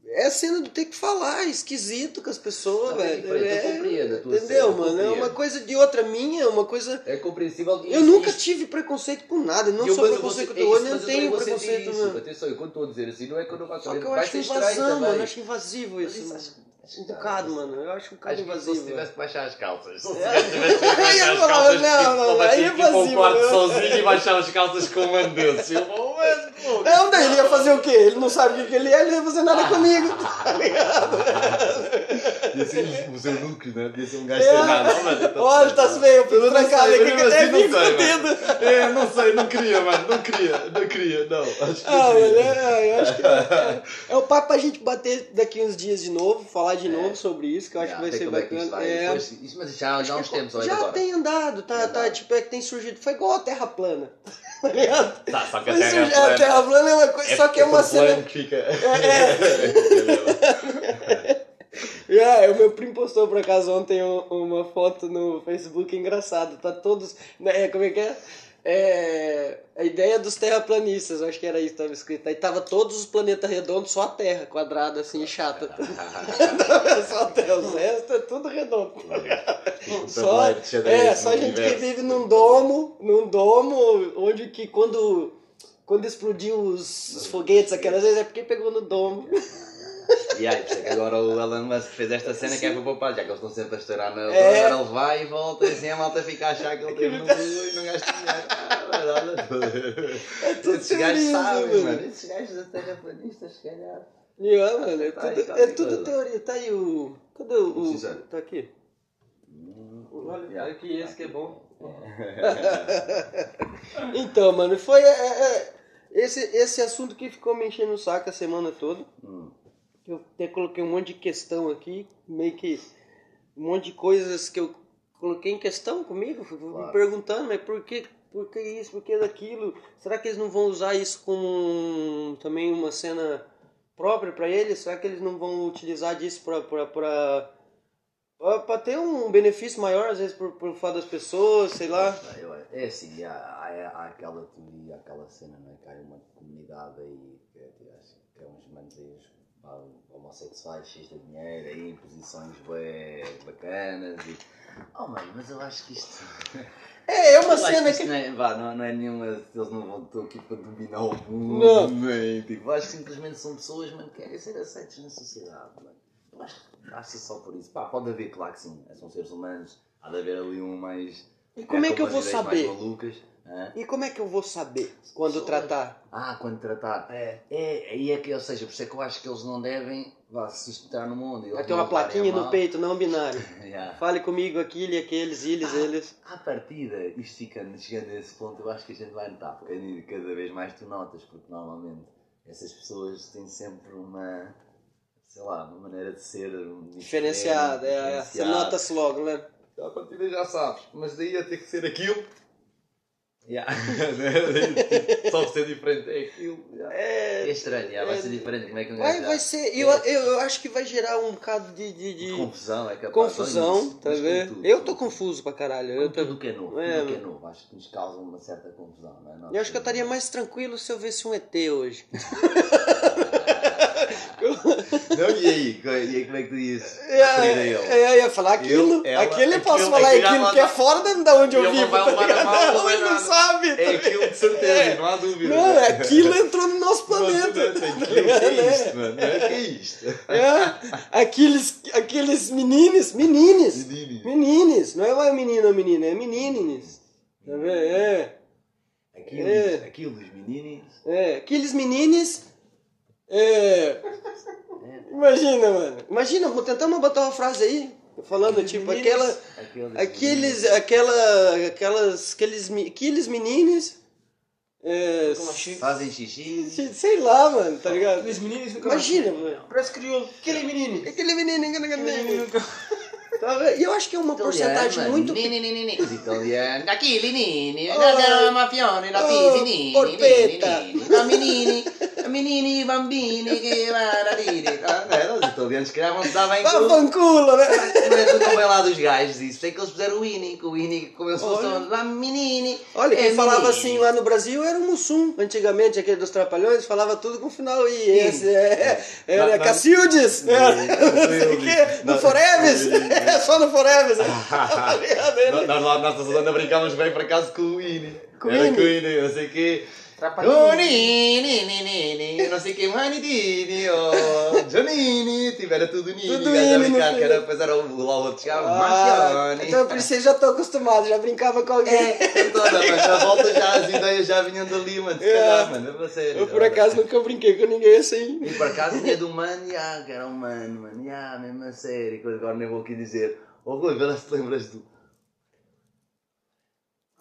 Speaker 2: é a cena do ter que falar, é esquisito com as pessoas,
Speaker 3: Não, é
Speaker 2: velho.
Speaker 3: eu
Speaker 2: É,
Speaker 3: compreendo
Speaker 2: entendeu,
Speaker 3: eu
Speaker 2: mano? É uma coisa de outra minha, uma coisa.
Speaker 3: É compreensível.
Speaker 2: Eu nunca tive preconceito com nada, não
Speaker 3: eu-
Speaker 2: sou
Speaker 3: mas eu
Speaker 2: preconceito com
Speaker 3: é mas
Speaker 2: não
Speaker 3: eu
Speaker 2: tenho preconceito,
Speaker 3: isso. Atenção, eu quando estou a dizer assim, não é que eu não gosto
Speaker 2: Só que eu
Speaker 3: vai
Speaker 2: acho invasão, mano. Acho invasivo
Speaker 3: Mas
Speaker 2: isso.
Speaker 3: isso
Speaker 2: mano. Um bocado, mano. Eu acho um bocado
Speaker 3: Acho que se
Speaker 2: invasivo.
Speaker 3: tivesse que baixar as calças. Se
Speaker 2: É.
Speaker 3: tivesse que baixar as calças,
Speaker 2: não,
Speaker 3: tipo,
Speaker 2: não, aí
Speaker 3: assim,
Speaker 2: é
Speaker 3: tipo, ao
Speaker 2: invasivo,
Speaker 3: quarto
Speaker 2: eu-
Speaker 3: sozinho e baixar as calças com um. Eu vou, mas,
Speaker 2: Não, daí ele ia fazer o quê? Ele não sabe o que ele é, ele não ia fazer nada comigo, tá ligado?
Speaker 3: Ser o seu núcleo, né? Ia ser um gajo
Speaker 2: É.
Speaker 3: sem nada.
Speaker 2: Olha, tá feio, eu fico
Speaker 3: Eu não
Speaker 2: trancado aqui que até
Speaker 3: assim não
Speaker 2: fico com o
Speaker 3: sei, mano.
Speaker 2: dedo.
Speaker 3: É, não sei, não queria, mano. Não queria, não queria, não. Acho que
Speaker 2: Ah,
Speaker 3: queria.
Speaker 2: é, eu acho que é, é o papo pra gente bater daqui uns dias de novo, falar de novo sobre isso, que eu acho que vai ser
Speaker 3: é
Speaker 2: bacana.
Speaker 3: vai.
Speaker 2: É,
Speaker 3: isso, mas já, já há uns tempos, olha
Speaker 2: já
Speaker 3: agora.
Speaker 2: tem andado, tá,
Speaker 3: Tem
Speaker 2: tá,
Speaker 3: andado.
Speaker 2: tipo, é que tem surgido, foi igual a Terra plana, tá ligado?
Speaker 3: Tá, só que a terra é
Speaker 2: surgir- a
Speaker 3: plana.
Speaker 2: Terra plana é uma coisa, só que é uma cena...
Speaker 3: que fica.
Speaker 2: É, o meu primo postou por acaso ontem um- uma foto no Facebook engraçado. Tá todos. né, como é que é? É, a ideia dos terraplanistas, acho que era isso que estava escrito. Aí tava todos os planetas redondos, só a Terra, quadrada, assim, chata. só a Terra, o resto é tudo redondo. Só, é, só gente que vive num domo, num domo, onde que quando quando explodiu os, os foguetes aquelas vezes, é porque pegou no domo.
Speaker 3: E aí, por isso é que agora o Elon Musk fez esta cena que é para poupar, já que eles estão sempre a estourar na
Speaker 2: É.
Speaker 3: agora ele vai e volta e assim a malta fica a achar que ele teve no cu e não gasta dinheiro. Ah, olha,
Speaker 2: tudo
Speaker 3: Esses gajos sabem,
Speaker 2: mano.
Speaker 3: Esses gajos da terraplanistas, se calhar.
Speaker 2: Ó, mano, é
Speaker 3: Tá,
Speaker 2: tudo,
Speaker 3: tá,
Speaker 2: é
Speaker 3: tá,
Speaker 2: tudo
Speaker 3: tá.
Speaker 2: teoria. Tá aí o. Cadê o. o
Speaker 3: Sincero.
Speaker 2: tá aqui?
Speaker 4: Olha,
Speaker 3: Yeah.
Speaker 4: aqui esse que é bom.
Speaker 2: Então, mano, foi é, é, esse, esse assunto que ficou me enchendo o saco a semana toda.
Speaker 3: Hum.
Speaker 2: Eu até coloquei um monte de questão aqui, meio que um monte de coisas que eu coloquei em questão comigo, fui me
Speaker 3: Claro.
Speaker 2: perguntando, mas por que, por que isso, por que daquilo? Será que eles não vão usar isso como também uma cena própria para eles? Será que eles não vão utilizar disso para para ter um benefício maior, às vezes, por, por fato das pessoas, sei lá?
Speaker 3: Eu- É assim, há, há, há aquela teoria, aquela cena, não é? Que há uma comunidade aí, que, é, que acho que é uns manos aí, uns pá, homossexuais, cheios de dinheiro, aí em posições bué bacanas e... Oh mano, mas eu acho que isto...
Speaker 2: É, é
Speaker 3: Eu
Speaker 2: uma
Speaker 3: acho
Speaker 2: cena
Speaker 3: isto
Speaker 2: que...
Speaker 3: Não é, vá, não, não é nenhuma... Eles não vão estou aqui para dominar o mundo,
Speaker 2: Não.
Speaker 3: nem, tipo, acho que simplesmente são pessoas, mano, que querem ser aceitos na sociedade, mano. Eu acho que acho só por isso. Pá, pode haver, claro que sim, são seres humanos, há de haver ali um mais...
Speaker 2: E como é que eu vou saber?
Speaker 3: Hã?
Speaker 2: E como é que eu vou saber quando
Speaker 3: Pessoas.
Speaker 2: tratar?
Speaker 3: Ah, quando tratar.
Speaker 2: É.
Speaker 3: É, aí é que, ou seja, por isso é que eu acho que eles não devem vá, se sustentar no mundo.
Speaker 2: Vai ter uma plaquinha no peito, não binário.
Speaker 3: Yeah.
Speaker 2: Fale comigo, aquele, aqueles, eles,
Speaker 3: Ah.
Speaker 2: eles.
Speaker 3: À partida, isto ficando, chegando a esse ponto, eu acho que a gente vai notar, porque cada vez mais tu notas, porque normalmente essas pessoas têm sempre uma, sei lá, uma maneira de ser um
Speaker 2: Diferenciado, é, é. Nota-se logo, né?
Speaker 3: À partida já sabes, mas daí a ter que ser aquilo. Yeah. Só por ser diferente é aquilo. yeah.
Speaker 2: É,
Speaker 3: É estranho, yeah, vai
Speaker 2: é-
Speaker 3: ser diferente. Como é que um
Speaker 2: vai, vai ser. Eu, eu, eu acho que vai gerar um bocado de, de, de
Speaker 3: Confusão, é capaz.
Speaker 2: confusão,
Speaker 3: isso,
Speaker 2: tá
Speaker 3: tudo,
Speaker 2: Eu
Speaker 3: tudo.
Speaker 2: confuso pra caralho.
Speaker 3: Com
Speaker 2: Eu, tô-
Speaker 3: tudo que é novo,
Speaker 2: É,
Speaker 3: tudo que é novo, acho que nos causa uma certa confusão, não é?
Speaker 2: Eu acho que eu estaria mais tranquilo se eu visse um ET hoje.
Speaker 3: Não, e aí? E aí, como é que tu ias
Speaker 2: É,
Speaker 3: ele?
Speaker 2: é, eu ia falar aquilo.
Speaker 3: ela-
Speaker 2: aquilo eu posso
Speaker 3: aquilo-
Speaker 2: falar
Speaker 3: aquilo
Speaker 2: aquilo que é fora da, onde eu
Speaker 3: não
Speaker 2: vivo. tá ligado?
Speaker 3: não
Speaker 2: Não,
Speaker 3: é
Speaker 2: ele não
Speaker 3: nada.
Speaker 2: sabe. tá
Speaker 3: É aquilo de certeza,
Speaker 2: É.
Speaker 3: não há dúvida.
Speaker 2: Não, é aquilo entrou no nosso planeta.
Speaker 3: Aquilo, que
Speaker 2: ligado?
Speaker 3: é
Speaker 2: É.
Speaker 3: isto, mano? É isto?
Speaker 2: É, aqueles, aqueles menines, menines,
Speaker 3: Menino.
Speaker 2: menines, não é mais menino ou menina, é menines. Tá vendo? É,
Speaker 3: Aquilo,
Speaker 2: É.
Speaker 3: aquilo meninos.
Speaker 2: é, aqueles menines, é, imagina, mano, imagina, vou tentar botar uma frase aí, falando tipo,
Speaker 4: meninos.
Speaker 2: aquela,
Speaker 3: Aqueles,
Speaker 2: aqueles, aquela, aquelas, aqueles, aqueles menines, é,
Speaker 3: Fazem xixi.
Speaker 2: sei lá, mano, tá ligado?
Speaker 4: Aqueles meninos nunca
Speaker 2: Imagina, mano.
Speaker 4: Parece crioulo. Aquele menino.
Speaker 2: Aquele menino, aquele
Speaker 4: Aquele menino.
Speaker 2: Tá? E eu acho que é uma porcentagem
Speaker 3: mano.
Speaker 2: muito
Speaker 3: Nini, nini, nini. Os italianos. Aquili, nini.
Speaker 2: Oh.
Speaker 3: Oh, mafione, la pisi, nini. nini, nini. No, menini. Menini, bambini, che vanno a dire. Ah, é, os italianos, vão se dar bem
Speaker 2: Vá
Speaker 3: com...
Speaker 2: fanculo, né?
Speaker 3: Mas o não vem lá dos gajos, isso é que eles fizeram o Winnie, que o Winnie, como eles
Speaker 2: Olha.
Speaker 3: fossem lá, menini.
Speaker 2: Olha, quem falava
Speaker 3: menini.
Speaker 2: assim lá no Brasil era o Mussum. Antigamente, aquele dos Trapalhões, falava tudo com final I. Esse é. Era Cacildes. Era, não sei o quê. No Foreves. É só no Foreves.
Speaker 3: Nós lá na nossa zona brincávamos bem por acaso com o Winnie.
Speaker 2: Com o
Speaker 3: Era
Speaker 2: Winnie?
Speaker 3: com o Winnie, não sei o quê.
Speaker 4: Trapalhões.
Speaker 3: Não sei o que, manidini, oh, Johnini, tiveram tudo nini,
Speaker 2: Tudo Nini,
Speaker 3: brincar,
Speaker 2: no
Speaker 3: que era,
Speaker 2: filho.
Speaker 3: depois era o lá o outro chegava,
Speaker 2: Ah,
Speaker 3: Marcione.
Speaker 2: então por isso eu já estou acostumado, já brincava com alguém.
Speaker 3: É, toda, mas na volta já as ideias já vinham dali, mano, se
Speaker 2: É.
Speaker 3: calhar, mano, é sério.
Speaker 2: Eu por acaso nunca brinquei com ninguém assim.
Speaker 3: E por acaso tinha do mano, já, que era um mano, mano, já, mesmo a sério, que agora nem vou aqui dizer. Oh Rui, vê lá se te lembras do.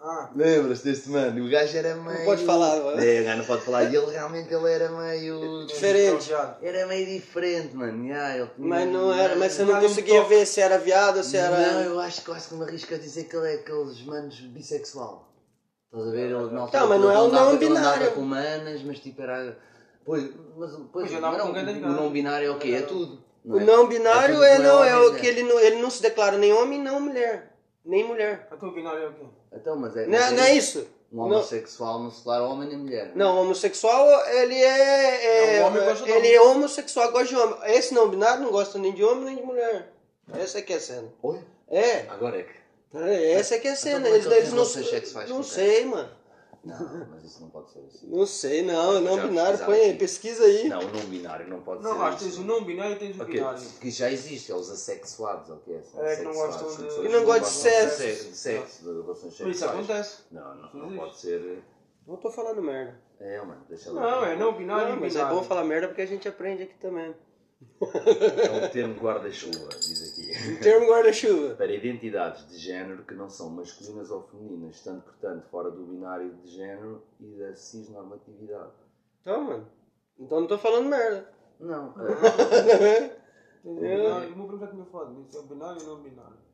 Speaker 4: Ah,
Speaker 3: Lembras deste mano? O gajo era meio.
Speaker 2: pode falar, mano.
Speaker 3: É, o gajo não pode falar. E ele realmente ele era meio.
Speaker 2: Diferente.
Speaker 3: Era meio diferente, mano. Ya, ele
Speaker 2: Mas não era, mas você não
Speaker 4: Não
Speaker 2: conseguia
Speaker 4: toque.
Speaker 2: ver se era viado ou se
Speaker 3: Não,
Speaker 2: era.
Speaker 3: eu acho que quase que me arrisco a dizer que ele é aqueles manos bissexual. Estás a ver? Ele, altura,
Speaker 2: Tá, mas não é o não binário.
Speaker 3: com manas, mas tipo era. Pois, mas pois, não, o não binário é o quê? É tudo.
Speaker 2: O
Speaker 3: é?
Speaker 2: não binário é, não, é
Speaker 3: homem,
Speaker 2: o
Speaker 3: né?
Speaker 2: que ele não, ele não se declara nem homem, nem mulher. Nem mulher.
Speaker 4: a tua binária é o quê?
Speaker 3: Então, mas é.
Speaker 2: Não,
Speaker 3: mas
Speaker 2: não é isso?
Speaker 3: Um homossexual não se declara homem nem mulher.
Speaker 2: Não, homossexual, ele é. é
Speaker 4: É, o homem gosta de
Speaker 2: ele
Speaker 4: homem.
Speaker 2: é homossexual, gosta de homem. Esse não binário não gosta nem de homem nem de mulher. Essa é que é a cena.
Speaker 3: Oi?
Speaker 2: É,
Speaker 3: Agora é que.
Speaker 2: essa é que é a cena.
Speaker 3: como é
Speaker 2: Eles, eles não. Não sei, mano.
Speaker 3: Não, mas isso não pode ser assim.
Speaker 2: Não sei, não,
Speaker 3: Eu
Speaker 2: não binário, põe aí, pesquisa aí.
Speaker 3: Não, o não binário não pode
Speaker 4: Não,
Speaker 3: ser
Speaker 4: acho que
Speaker 3: isso.
Speaker 4: tens o não binário e tens o
Speaker 3: Ok,
Speaker 4: binário.
Speaker 3: que já existe, é os assexuados, ou o que é? São
Speaker 4: É, que não gostam de-
Speaker 2: Que não gostam de
Speaker 3: sexo.
Speaker 2: sexo.
Speaker 3: De sexo, de relações
Speaker 4: Mas isso
Speaker 3: sexuais.
Speaker 4: acontece.
Speaker 3: Não, não, não pode ser.
Speaker 2: Não tô falando merda.
Speaker 3: É, mano, deixa lá.
Speaker 4: Não, é não binário
Speaker 2: Não,
Speaker 4: e
Speaker 2: mas é
Speaker 4: binário.
Speaker 2: bom falar merda porque a gente aprende aqui também.
Speaker 3: É um termo guarda-chuva, diz aqui.
Speaker 2: Termo guarda-chuva.
Speaker 3: Para identidades de género que não são masculinas ou femininas, estando, portanto, fora do binário de género e da cisnormatividade.
Speaker 2: Então, mano. Então não tô falando merda.
Speaker 3: Não, é,
Speaker 4: Tens o binário. O meu primo já tinha falado disso. É o binário e o não binário.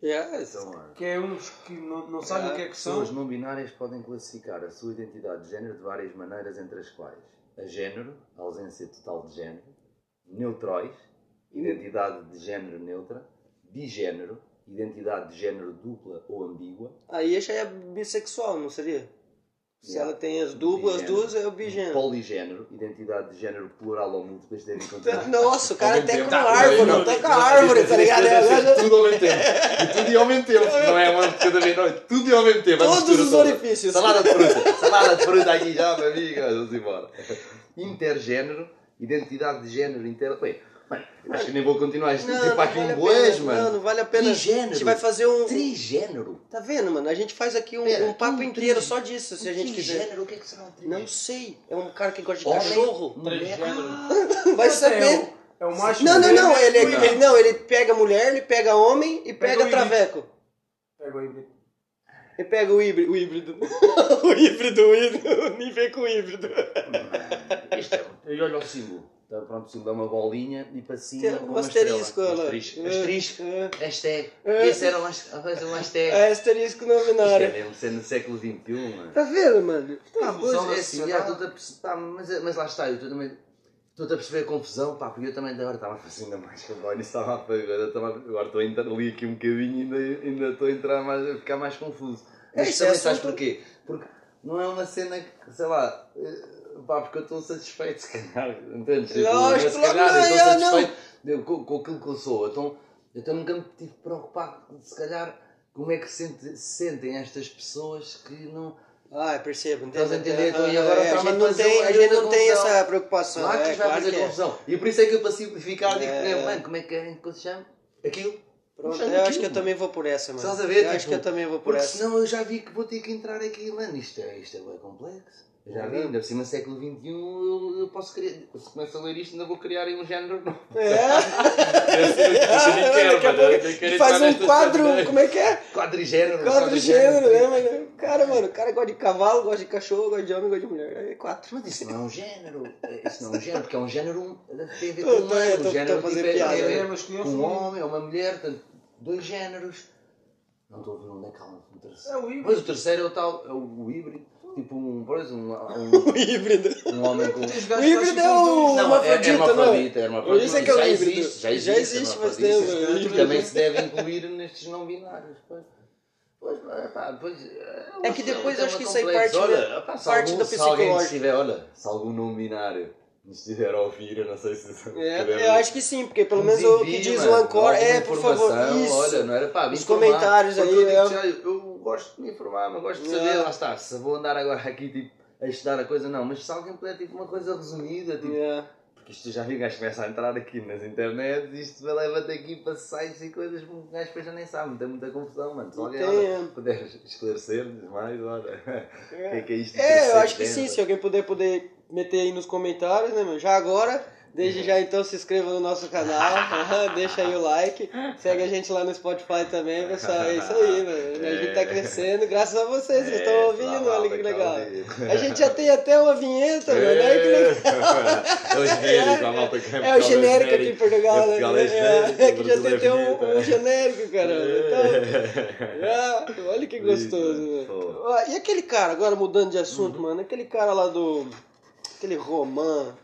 Speaker 2: Yes.
Speaker 3: então.
Speaker 4: Que é uns que não, não sabem o que é que são.
Speaker 3: Pessoas não binárias podem classificar a sua identidade de género de várias maneiras, entre as quais género, a ausência total de género, neutróis, identidade de género neutra, bigénero, identidade de género dupla ou ambígua,
Speaker 2: Aí essa é bissexual, não seria? Se
Speaker 3: Yeah.
Speaker 2: ela tem as duplas, as
Speaker 3: Bigênero.
Speaker 2: duas é o bigênero.
Speaker 3: poligénero, identidade de género plural ou múltipla, isto deve encontrar.
Speaker 2: Nossa, o cara até com
Speaker 3: Tá,
Speaker 2: árvore,
Speaker 3: não,
Speaker 2: até com
Speaker 3: não,
Speaker 2: árvore, tá ligado?
Speaker 3: Tudo ao mesmo tempo. E tudo e ao mesmo tempo. Não é uma de cada vez, não. é Tudo e ao mesmo tempo. a
Speaker 2: Todos os orifícios.
Speaker 3: Salada de fruta. Salada de fruta aqui já, meu amigo. Vamos embora. Intergénero, identidade de género inter... Bem, bem, acho que nem vou continuar. Isto
Speaker 2: Não,
Speaker 3: tem
Speaker 2: não
Speaker 3: para aqui
Speaker 2: vale
Speaker 3: um
Speaker 2: a
Speaker 3: boés,
Speaker 2: pena,
Speaker 3: mano.
Speaker 2: Não, não vale a pena.
Speaker 3: Trigênero.
Speaker 2: A gente vai fazer um.
Speaker 3: Trigênero.
Speaker 2: Tá vendo, mano? A gente faz aqui um,
Speaker 3: Pera,
Speaker 2: um papo
Speaker 3: um
Speaker 2: inteiro só disso, se a gente quiser.
Speaker 3: Trigênero, o que é que será um trigênero?
Speaker 2: Não sei. É um cara que gosta de
Speaker 3: Homem,
Speaker 2: cachorro.
Speaker 3: mulher.
Speaker 4: Transgênero.
Speaker 2: Vai
Speaker 4: É
Speaker 2: saber.
Speaker 4: É o macho.
Speaker 2: Não, não, não. Ele,
Speaker 3: Não.
Speaker 2: ele, não, ele pega mulher, ele pega homem e
Speaker 4: Pega
Speaker 2: pega, traveco.
Speaker 4: Pega o híbrido.
Speaker 2: Ele pega o híbrido. O híbrido. o híbrido, o híbrido. Nem vem com o híbrido.
Speaker 3: Isto é. E olha o símbolo. Tá, pronto, o símbolo é uma bolinha e para cima
Speaker 2: Tem um
Speaker 3: uma
Speaker 2: asterisco,
Speaker 3: estrela. Asterisco. Asterisco.
Speaker 2: é.
Speaker 3: Hashtag. Esse era um has- a fazer um hashtag.
Speaker 2: É asterisco não
Speaker 3: Isto é mesmo ser no século XXI, mano.
Speaker 2: Tá vendo, mano?
Speaker 3: Pá, pois,
Speaker 4: Confusão
Speaker 3: é
Speaker 4: da
Speaker 3: assim, a pá, mas, mas lá está, eu também. Estou-te a perceber a confusão, pá, porque eu também agora estava a fazer ainda mais confusão, estava a agora, estava, agora estou a entrar ali aqui um bocadinho e ainda, ainda estou a entrar mais, a ficar mais confuso.
Speaker 2: É,
Speaker 3: Mas
Speaker 2: isso é
Speaker 3: também sabes porquê? Porque não é uma cena que, sei lá, eh, pá, porque eu estou satisfeito, se calhar, entendes? Tipo,
Speaker 2: Lógico,
Speaker 3: se calhar
Speaker 2: não,
Speaker 3: eu estou
Speaker 2: não.
Speaker 3: satisfeito com, com aquilo que eu sou, então eu também nunca me tive preocupado, se calhar, como é que se sentem estas pessoas que não.
Speaker 2: Ah, percebo.
Speaker 3: Estás a entender? Então, e agora
Speaker 2: é, a gente
Speaker 3: a
Speaker 2: não tem, a gente não tem essa preocupação.
Speaker 3: Claro que
Speaker 2: é,
Speaker 3: vai fazer
Speaker 2: é.
Speaker 3: confusão. E por isso é que eu para simplificar digo,
Speaker 2: É.
Speaker 3: é, mano, como é que querem que se chame? Aquilo.
Speaker 2: Pronto,
Speaker 3: Chama
Speaker 2: eu acho
Speaker 3: aquilo,
Speaker 2: que eu também vou por essa, mano.
Speaker 3: Estás a ver?
Speaker 2: Eu acho
Speaker 3: Tipo,
Speaker 2: que eu também vou por
Speaker 3: Porque
Speaker 2: essa.
Speaker 3: senão eu já vi que vou ter que entrar aqui, mano, isto é, isto é bem complexo. Já vi, ainda por cima século XXI eu, posso criar, se começo a ler isto ainda vou criar aí um género novo.
Speaker 2: É. Faz um quadro, como é que é?
Speaker 3: Quadrigênero.
Speaker 2: Quadrigênero, né, mano? Cara, mano, o cara gosta de cavalo, gosta de cachorro, gosta de homem, gosta de mulher. É quatro.
Speaker 3: Mas isso não é um género. Isso não é um género, porque é um género. Tem a ver com humano. Um género tipo, é-
Speaker 2: piada,
Speaker 3: tem a ver?
Speaker 4: Masculino
Speaker 3: com
Speaker 4: ou
Speaker 3: um homem ou uma mulher, portanto, dois géneros. Não estou a ver onde é que há um terceiro.
Speaker 4: É o híbrido.
Speaker 3: Mas o terceiro é o tal, é o, o híbrido. Tipo um, por exemplo, um, um,
Speaker 2: híbrido.
Speaker 3: um homem com.
Speaker 2: O híbrido é o
Speaker 3: Não, é
Speaker 2: hermafrodita, não.
Speaker 3: hermafrodita, é hermafrodita.
Speaker 2: Isso é que é o
Speaker 3: já
Speaker 2: híbrido.
Speaker 3: existe, já
Speaker 2: Já
Speaker 3: existe,
Speaker 2: existe faz
Speaker 3: hermafrodita.
Speaker 2: tempo, é
Speaker 3: E
Speaker 2: híbrido.
Speaker 3: também se deve incluir nestes não binários. Pois, pois, pá, pois,
Speaker 2: É que depois
Speaker 3: é
Speaker 2: eu acho que isso aí parte da-
Speaker 3: Olha, pá, se
Speaker 2: parte
Speaker 3: algum-
Speaker 2: do
Speaker 3: Se alguém
Speaker 2: psicológico.
Speaker 3: estiver, olha, se algum não binário nos estiver a ouvir, eu não sei se...
Speaker 2: É, eu acho que sim, porque pelo
Speaker 3: Nos
Speaker 2: menos o que diz
Speaker 3: mano,
Speaker 2: o Ancor é, por favor, isso.
Speaker 3: Olha, não era pá,
Speaker 2: Os comentários aí, é.
Speaker 3: já, eu, eu gosto de me informar, mas gosto de saber,
Speaker 2: É.
Speaker 3: lá está. Se vou andar agora aqui tipo, a estudar a coisa, não. Mas se alguém puder, tipo, uma coisa resumida, tipo,
Speaker 2: É.
Speaker 3: porque isto já vi um gajo começa a entrar aqui nas internet e isto leva-te aqui para sites e coisas que um gajo depois já nem sabe, tem muita confusão, mano. Se alguém puder esclarecer-nos mais, o que é que é isto?
Speaker 2: É, eu acho que sim, se alguém puder, poder meter aí nos comentários, né, meu? Já agora, desde já então se inscreva no nosso canal, deixa aí o like, segue a gente lá no Spotify também, pessoal, é isso aí, mano. A gente tá crescendo graças a vocês, vocês estão
Speaker 3: É,
Speaker 2: ouvindo,
Speaker 3: tá
Speaker 2: olha que
Speaker 3: tá
Speaker 2: legal. A gente já tem até uma vinheta, mano, olha que legal.
Speaker 3: É o genérico, a malta que
Speaker 2: É o genérico aqui em Portugal, né?
Speaker 3: É
Speaker 2: É, é que já tem
Speaker 3: é
Speaker 2: até um, genérico, caramba. Então, ah, olha que gostoso. Ah, E aquele cara, agora mudando de assunto, mano, aquele cara lá do. Aquele Roman.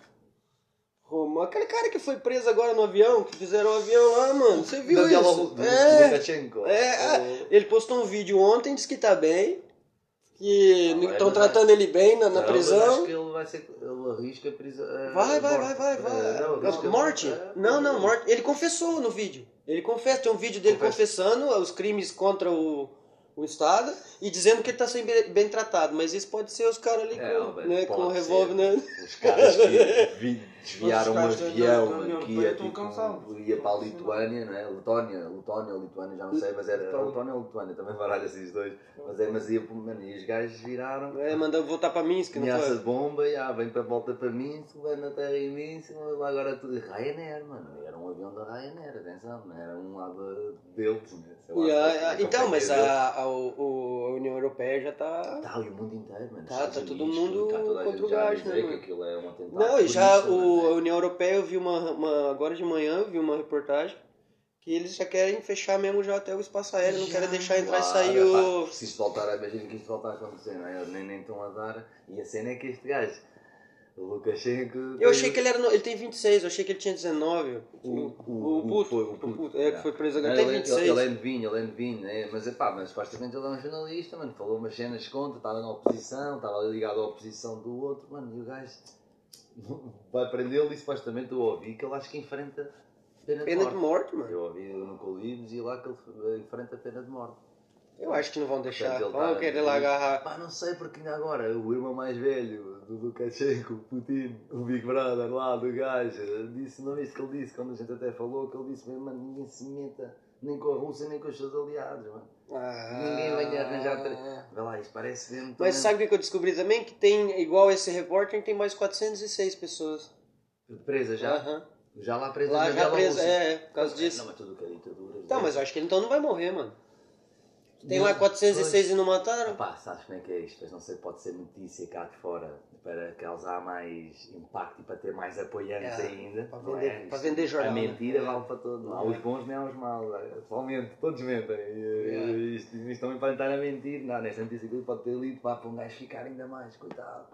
Speaker 2: Aquele cara que foi preso agora no avião, que fizeram o avião lá, mano. Você viu isso?
Speaker 3: Do
Speaker 2: é,
Speaker 3: Lukashenko.
Speaker 2: é, ah, ele postou um vídeo ontem, disse que tá bem. Que estão tratando ele bem na, na
Speaker 3: Não,
Speaker 2: prisão.
Speaker 3: acho que ele vai ser. Ele arrisca a prisão. eh,
Speaker 2: Vai, vai, vai, vai,
Speaker 3: Eh,
Speaker 2: vai.
Speaker 3: não,
Speaker 2: morte?
Speaker 3: eh,
Speaker 2: Não, não, morte. Ele confessou no vídeo. Ele confessa, tem um vídeo dele
Speaker 3: Confessa.
Speaker 2: confessando os crimes contra o, o Estado e dizendo que ele tá sendo bem, bem tratado. Mas isso pode ser os caras ali
Speaker 3: É,
Speaker 2: com, né, com o revólver, né?
Speaker 3: Os caras que desviaram um
Speaker 4: caras da-
Speaker 3: avião
Speaker 4: Europeia
Speaker 3: ia, tipo, ia para a Lituânia, não é? Letónia, Letónia Lituânia, já não sei, mas era
Speaker 4: Letónia.
Speaker 3: Letónia ou Lituânia, também baralho esses dois. Mas, é, mas ia, para- mano, e os gajos viraram.
Speaker 2: É, mandou voltar pra Minsk, não
Speaker 3: Ameaça de bomba, já, vem para volta para Minsk, vai na terra em Minsk, agora tudo. Ryanair, mano, era um avião da Ryanair, atenção, não era um lado deles, né?
Speaker 2: Yeah,
Speaker 3: é
Speaker 2: então, mas a, a, o- a União Europeia já tá.
Speaker 3: Tá, e o mundo inteiro, mano.
Speaker 2: Tá,
Speaker 3: Estados
Speaker 2: tá todo mundo
Speaker 3: tá
Speaker 2: contra o
Speaker 3: dizer
Speaker 2: né,
Speaker 3: é um
Speaker 2: Não, e já o, a União Europeia, eu vi uma, uma- Agora de manhã eu vi uma reportagem que eles já querem fechar mesmo já até o espaço aéreo, não querem deixar entrar e
Speaker 3: Claro,
Speaker 2: sair
Speaker 3: pá,
Speaker 2: o.
Speaker 3: Preciso voltar a imagina que isto voltar a acontecer, não é? Nem, nem estão a dar. E a cena é que este gajo, o Lukashenko.
Speaker 2: Eu achei que ele era. no- Ele tem 26, eu achei que ele tinha 19.
Speaker 3: O,
Speaker 2: O,
Speaker 3: o,
Speaker 2: o puto.
Speaker 3: foi,
Speaker 2: O puto. É, que foi preso agora.
Speaker 3: Não,
Speaker 2: Tem
Speaker 3: ele,
Speaker 2: 26.
Speaker 3: ele, ele é novinho, ele é novinho, né? mas, epá, mas supostamente ele é um jornalista, mano, falou umas cenas contra, estava na oposição, estava ligado à oposição do outro, mano, e o gajo vai prendê-lo e supostamente eu ouvi que ele acho que enfrenta pena de
Speaker 2: Pena
Speaker 3: morte.
Speaker 2: de morte, mano.
Speaker 3: Eu ouvi no Colírio dizia lá que ele enfrenta pena de morte.
Speaker 2: Eu acho que não vão deixar. Vão
Speaker 3: tá-
Speaker 2: querer lá agarrar.
Speaker 3: Pá, não sei porque ainda agora o irmão mais velho do Lukashenko, o Putin, o Big Brother lá do gajo, disse, não viste que ele disse, quando a gente até falou, que ele disse mesmo, mano, ninguém se meta nem com a Rússia nem com os seus aliados, mano.
Speaker 2: Ah.
Speaker 3: Ninguém vai arranjar. tre- Vê lá, isso parece mesmo.
Speaker 2: Mas sabe o que que eu descobri também? Que tem, igual esse repórter, tem mais 406 pessoas.
Speaker 3: Presa já?
Speaker 2: Aham.
Speaker 3: Já lá presa
Speaker 2: Lá já
Speaker 3: Bielorrússia.
Speaker 2: presa, é, é, por causa
Speaker 3: Não,
Speaker 2: disso.
Speaker 3: mas tudo que é ditadura.
Speaker 2: Tá, mas eu acho que ele então não vai morrer, mano. Tem
Speaker 3: Não,
Speaker 2: lá 406 e não mataram?
Speaker 3: Pá, sabes como é que é isto? Mas não sei, pode ser notícia cá de fora para causar mais impacto e para ter mais apoiantes
Speaker 2: É,
Speaker 3: ainda.
Speaker 2: para vender-
Speaker 3: é?
Speaker 2: para vender jornal,
Speaker 3: A
Speaker 2: né?
Speaker 3: mentira vale para todos. Não há os bons nem há os maus. é, Atualmente, todos mentem. E,
Speaker 2: É.
Speaker 3: isto, isto também pode estar a mentir. Não, nesta notícia que pode ter lido pá, para um gajo ficar ainda mais. Coitado.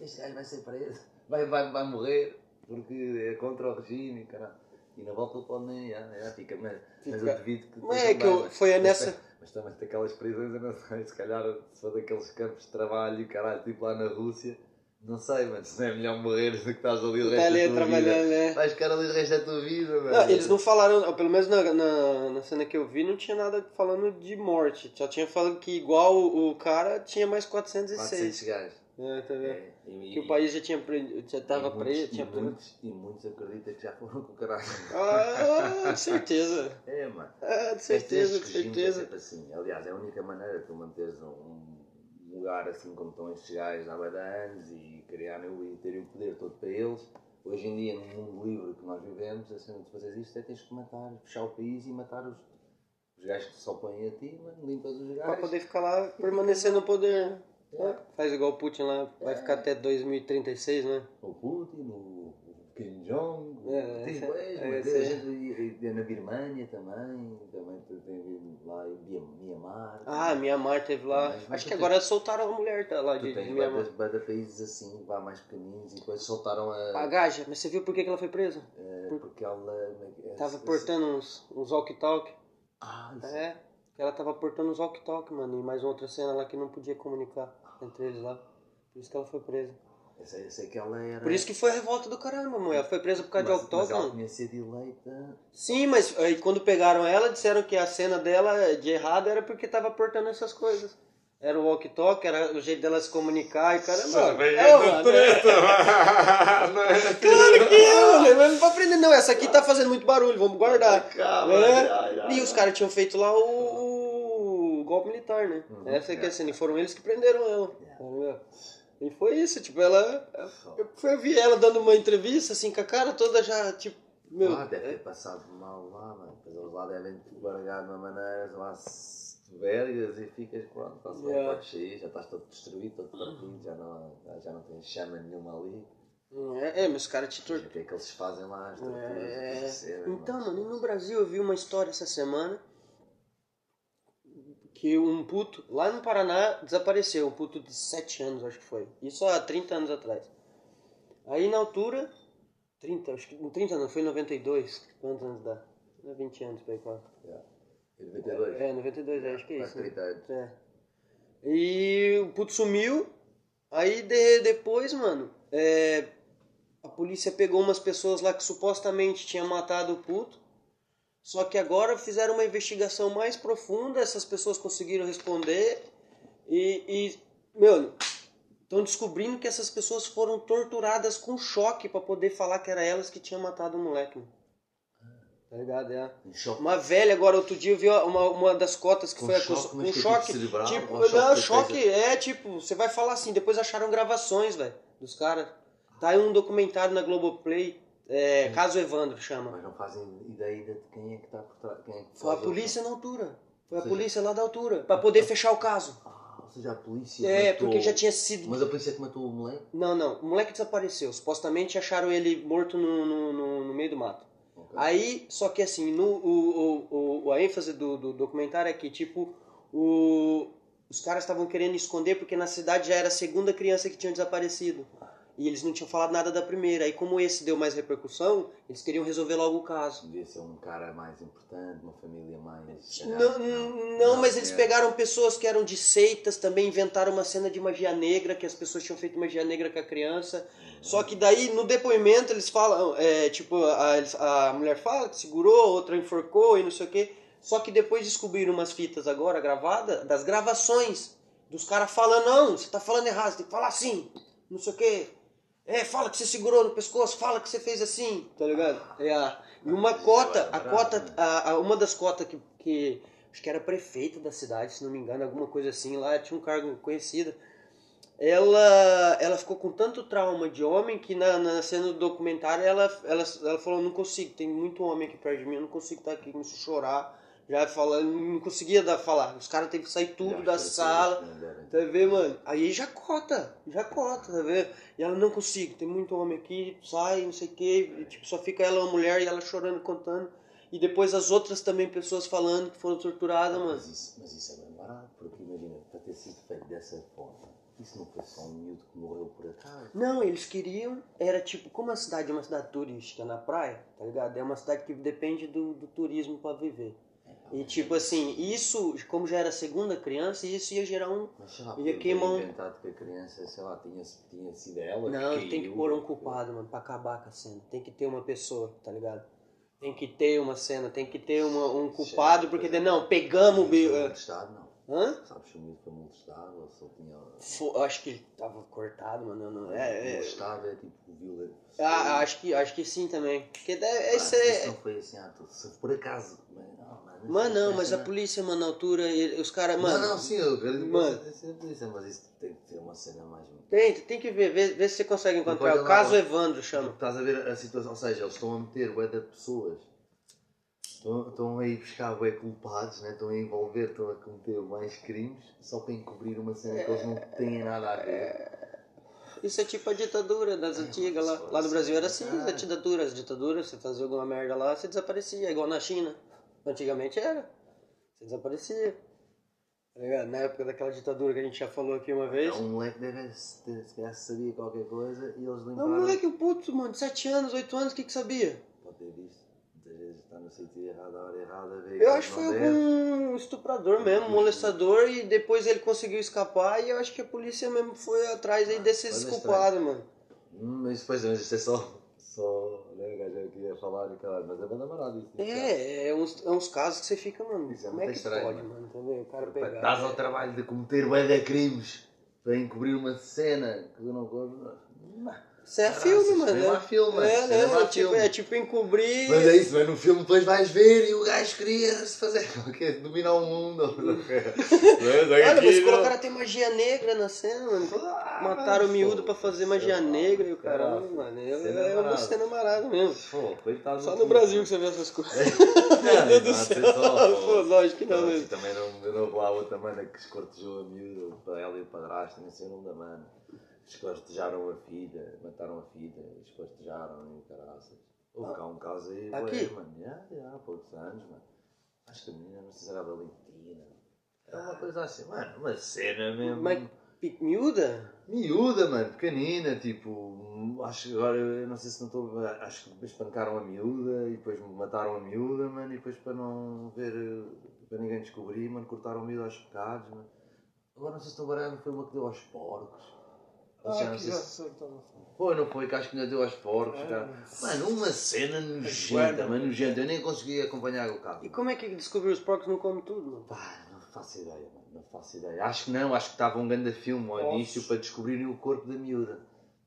Speaker 3: Este gajo vai ser preso. Vai, vai, vai morrer porque é contra o regime. Caralho. E na volta pode nem. Já, já fica, mas, mas eu
Speaker 2: Fica-
Speaker 3: devido que.
Speaker 2: Mas é que eu, foi
Speaker 3: Mas
Speaker 2: nessa.
Speaker 3: Mas também daquelas prisões, eu não sei, se calhar se for daqueles campos de trabalho, caralho, tipo lá na Rússia, não sei, mano, se não é melhor morrer do que estás ali o resto
Speaker 2: Tá ali
Speaker 3: da tua vida.
Speaker 2: né?
Speaker 3: Vais ficar ali o resto da tua vida, mano.
Speaker 2: Não, eles não falaram, ou pelo menos na, na, na cena que eu vi, não tinha nada falando de morte. Só tinha falado que igual o, o cara tinha mais 406.
Speaker 3: 400 gajos.
Speaker 2: É, tá?
Speaker 3: É, e-
Speaker 2: Que o país já tinha já tava
Speaker 3: e muitos-
Speaker 2: preso,
Speaker 3: e
Speaker 2: tinha preso.
Speaker 3: muitos, e muitos acreditam que já foram com o caralho.
Speaker 2: Ah, de certeza.
Speaker 3: É, mano.
Speaker 2: Ah, de certeza, de
Speaker 3: regimes
Speaker 2: certeza.
Speaker 3: É assim. Aliás, é a única maneira de tu manteres um lugar assim como estão estes gajos há anos e criarem e terem o poder todo para eles. Hoje em dia, no mundo livre que nós vivemos, a cena de fazer isto é tens que matar, fechar o país e matar os, os gajos que se opõem a ti, mano, limpas os gajos.
Speaker 2: poder ficar lá, permanecer no poder. É, Faz igual o Putin lá, vai ficar até 2036, né?
Speaker 3: O Putin, o, Kim Jong,
Speaker 2: É,
Speaker 3: tem
Speaker 2: é,
Speaker 3: tem
Speaker 2: é.
Speaker 3: gente na Birmania também, também tem lá em Mia- Myanmar.
Speaker 2: Ah, Myanmar teve lá.
Speaker 3: Mas- mas
Speaker 2: Acho que
Speaker 3: tem-
Speaker 2: agora soltaram a mulher tá, lá de, de
Speaker 3: bué
Speaker 2: Myanmar.
Speaker 3: de- países assim, vá mais pequeninos, e depois soltaram a.
Speaker 2: A gaja, mas você viu por que, ela foi presa?
Speaker 3: eh, porque ela.
Speaker 2: Tava
Speaker 3: esse-
Speaker 2: portando uns, uns walkie-talkie.
Speaker 3: Ah, isso.
Speaker 2: É, ela tava portando uns walkie-talkie, mano. E mais outra cena lá que não podia comunicar entre eles lá. Por isso que ela foi presa.
Speaker 3: Eu sei, eu sei que ela era.
Speaker 2: Por isso que foi a revolta do caramba, mano. Ela foi presa por causa de
Speaker 3: mas, mas ela tinha sido eleita.
Speaker 2: Sim, mas aí quando pegaram ela, disseram que a cena dela de errado era porque tava portando essas coisas. Era o walkie-talkie, era o jeito dela se comunicar e caramba. É, mano, Claro que é, mano. Mas não pra aprender, não. Essa aqui tá fazendo muito barulho, vamos guardar.
Speaker 3: Calma,
Speaker 2: É.
Speaker 3: ai, ai,
Speaker 2: E os caras tinham feito lá o golpe militar, né?
Speaker 3: Uhum.
Speaker 2: Essa é
Speaker 3: É.
Speaker 2: a cena, e foram eles que prenderam ela. tá ligado? E foi isso, tipo, ela. Eu, eu vi ela dando uma entrevista, assim, com a cara toda já, tipo, meu.
Speaker 3: Ah, deve ter passado mal lá, mano. Eles lá devem te guardar de uma maneira, lá vergas e ficas pronto, está-se bem,
Speaker 2: Yeah.
Speaker 3: podes sair, já estás todo destruído, todo partido, já não, já- não tens chama nenhuma ali.
Speaker 2: É, é, mas os caras te
Speaker 3: O
Speaker 2: torturam.
Speaker 3: que é que eles fazem lá, as torturas
Speaker 2: É.
Speaker 3: que
Speaker 2: Então,
Speaker 3: mano,
Speaker 2: e no Brasil eu vi uma história essa semana que um puto lá no Paraná desapareceu, um puto de 7 anos, acho que foi. Isso há 30 anos atrás. Aí na altura, 30, acho que 30 não, foi em 92. Quantos anos dá? Não é 20 anos ir quase.
Speaker 3: Em 92?
Speaker 2: É, 92, é, acho que é isso. né?
Speaker 3: 30 anos.
Speaker 2: É. E o puto sumiu. Aí de- depois, mano, é, a polícia pegou umas pessoas lá que supostamente tinham matado o puto. Só que agora fizeram uma investigação mais profunda, essas pessoas conseguiram responder e, e meu, estão descobrindo que essas pessoas foram torturadas com choque para poder falar que era elas que tinham matado o moleque. mano. Tá ligado? É.
Speaker 3: Um choque.
Speaker 2: Uma velha, agora outro dia eu vi uma, uma das cotas que
Speaker 3: Com
Speaker 2: foi
Speaker 3: choque,
Speaker 2: Um
Speaker 3: que é
Speaker 2: choque.
Speaker 3: tipo cerebral,
Speaker 2: tipo,
Speaker 3: choque
Speaker 2: não, choque
Speaker 3: coisa?
Speaker 2: é tipo, você vai falar assim, depois acharam gravações, velho, dos caras. Tá aí um documentário na Globoplay, é, Caso Evandro chama.
Speaker 3: Mas não fazem ideia de quem é que está por trás. Quem é que
Speaker 2: Foi a polícia na altura. Foi a
Speaker 3: seja-
Speaker 2: polícia lá da altura. Pra poder fechar o caso.
Speaker 3: Ah, ou seja, a polícia.
Speaker 2: É,
Speaker 3: matou-
Speaker 2: porque já tinha sido.
Speaker 3: Mas a polícia que matou o moleque?
Speaker 2: Não, não. O moleque desapareceu. Supostamente acharam ele morto no, no, no- no meio do mato.
Speaker 3: Ok.
Speaker 2: Aí, só que assim, no, o, o, o- a ênfase do, do documentário é que, tipo, o, os caras estavam querendo esconder porque na cidade já era a segunda criança que tinha desaparecido. E eles não tinham falado nada da primeira. Aí, como esse deu mais repercussão, eles queriam resolver logo o caso.
Speaker 3: Devia ser um cara mais importante, uma família mais.
Speaker 2: Não, não, mas eles
Speaker 3: é.
Speaker 2: pegaram pessoas que eram de seitas, também inventaram uma cena de magia negra, que as pessoas tinham feito magia negra com a criança. Só que daí, no depoimento, eles falam, é, tipo, a, a mulher fala que segurou, outra enforcou e não sei o quê. Só que depois descobriram umas fitas agora gravadas, das gravações, dos caras falando, não, você tá falando errado, você tem que falar assim, não sei o quê. É, fala que você segurou no pescoço, fala que você fez assim, tá ligado? É, a- e uma cota, a cota, a, a- uma das cotas que, que acho que era prefeita da cidade, se não me engano, alguma coisa assim, lá tinha um cargo conhecido. Ela, ela ficou com tanto trauma de homem que na, na cena do documentário ela, ela, ela falou, não consigo, tem muito homem aqui perto de mim, eu não consigo estar aqui, começou a chorar, já falando, não conseguia dar, falar. Os caras têm que sair tudo da sala. Tá vendo, mano? Aí já cota, já cota, tá vendo? E ela não consigo, tem muito homem aqui, sai, não sei o que, e, tipo, só fica ela uma mulher e ela chorando, contando. E depois as outras também pessoas falando que foram torturadas, mano.
Speaker 3: Mas isso, mas isso é bem barato, porque imagina, para ter sido feito dessa forma, isso não foi só um miúdo que morreu por acaso.
Speaker 2: Não, eles queriam, era tipo, como a cidade é uma cidade turística na praia, tá ligado? É uma cidade que depende do, do turismo pra viver. E tipo assim, isso, como já era a segunda criança, isso ia gerar um.
Speaker 3: Mas sei lá,
Speaker 2: Ia
Speaker 3: podia ter
Speaker 2: queimar um-
Speaker 3: inventado que a criança, sei lá, tinha, tinha sido ela.
Speaker 2: Não,
Speaker 3: que
Speaker 2: tem que pôr um
Speaker 3: que-
Speaker 2: culpado, mano, pra acabar com a cena. Tem que ter uma pessoa, tá ligado? Tem que ter uma cena, tem que ter uma, um culpado, porque de- não, pegamos o.
Speaker 3: Foi
Speaker 2: bi-
Speaker 3: molestado, não.
Speaker 2: Hã?
Speaker 3: Sabes se o miúdo foi molestado ou ele tinha.
Speaker 2: Eu acho que ele tava cortado, mano. Não, é, é,
Speaker 3: Molestado é tipo violento.
Speaker 2: ah, acho, que, acho que sim também. Porque deve,
Speaker 3: Ah,
Speaker 2: esse
Speaker 3: Isso
Speaker 2: é.
Speaker 3: não foi assim, ah, se por acaso. Mas mano,
Speaker 2: não, mas a
Speaker 3: não-
Speaker 2: polícia, mano, na altura, ele- os caras, mano.
Speaker 3: Não, não, sim, eu acredito
Speaker 2: Mano.
Speaker 3: polícia, mas isso tem que ter uma cena mais.
Speaker 2: Tem, tem que ver, ver, ver se você consegue encontrar. O caso. Evandro chama.
Speaker 3: Estás a ver a situação, ou seja, eles estão a meter bué de pessoas. Estão, estão a ir buscar bué culpados, né? estão a envolver, estão a cometer mais crimes só para encobrir uma cena que eles não têm nada a ver.
Speaker 2: Isso é tipo a ditadura das antigas lá. Lá no Brasil era assim, a ditadura, as ditaduras, você fazia alguma merda lá, você desaparecia, igual na China. Antigamente era. Você desaparecia. Tá ligado? Na época daquela ditadura que a gente já falou aqui uma vez.
Speaker 3: Um moleque deve ter, sabia qualquer coisa e eles
Speaker 2: Não,
Speaker 3: limparam.
Speaker 2: moleque, o puto, mano, de 7 anos, 8 anos, o que que sabia?
Speaker 3: Pode ter visto. Muitas vezes está no sítio errado, a hora errada,
Speaker 2: Eu acho que foi algum estuprador mesmo, molestador, e depois ele conseguiu escapar e eu acho que a polícia mesmo foi atrás aí desses culpados, mano.
Speaker 3: Hum, mas depois, mas isto é só. Só. Né, gajo aqui ia falar e caralho, mas é bem namorado isso.
Speaker 2: É, é uns, é uns casos que você fica, mano,
Speaker 3: Isso é
Speaker 2: como é
Speaker 3: muito
Speaker 2: que
Speaker 3: estranho,
Speaker 2: pode,
Speaker 3: mano.
Speaker 2: mano? O cara pegar.
Speaker 3: Estás ao trabalho de cometer bué de crimes para encobrir uma cena que eu não gosto.
Speaker 2: Isso é
Speaker 3: Caraca,
Speaker 2: filme, mano.
Speaker 3: mesmo
Speaker 2: né?
Speaker 3: é.
Speaker 2: É, né?
Speaker 3: é
Speaker 2: É tipo,
Speaker 3: filme.
Speaker 2: é tipo encobrir.
Speaker 3: Mas é isso, mas no filme depois vais ver e o gajo queria se fazer. Dominar o mundo.
Speaker 2: Olha, mas colocaram até magia negra na cena, mano. Mataram o miúdo pra fazer magia negra e o caralho, mano. Eu,
Speaker 3: Cena
Speaker 2: é uma cena marada mesmo.
Speaker 3: Pô, coitado
Speaker 2: Só no Brasil que você vê essas coisas.
Speaker 3: Meu
Speaker 2: Meu Deus do céu. Pô, lógico que não mesmo.
Speaker 3: Também não, não lá outra mana que escortejou a miúda, para ela e o padrasto, nem sei o nome da mana. Escortejaram a filha, mataram a filha, escortejaram e caraças. Houve cá um caso aí,
Speaker 2: Aqui?
Speaker 3: bué, mano. Já, já, há poucos anos, mano. Acho que a menina, não sei se era Valentina. Era uma coisa assim, mano, uma cena mesmo.
Speaker 2: Mas pi- miúda?
Speaker 3: Miúda, mano, pequenina, tipo, acho que agora, eu não sei se não estou, acho que espancaram a miúda e depois mataram a miúda, mano, e depois para não ver, para ninguém descobrir, mano, cortaram a miúda aos pecados, mano. Agora não sei se estou baralhando, foi uma que deu aos porcos. Já
Speaker 4: Ah,
Speaker 3: não
Speaker 4: que
Speaker 3: sei
Speaker 4: já
Speaker 3: se-
Speaker 4: então não sei.
Speaker 3: Foi, não foi? Que acho que ainda deu aos porcos.
Speaker 4: É.
Speaker 3: cara. Mano, uma cena nojenta, mano, nojenta. Eu nem consegui acompanhar o carro.
Speaker 2: E como é que descobriu os porcos não comem tudo, mano?
Speaker 3: Pá, não faço ideia, mano. Não faço ideia. Acho que não, acho que estava um grande filme ao
Speaker 4: Nossa.
Speaker 3: início para descobrirem o corpo da miúda.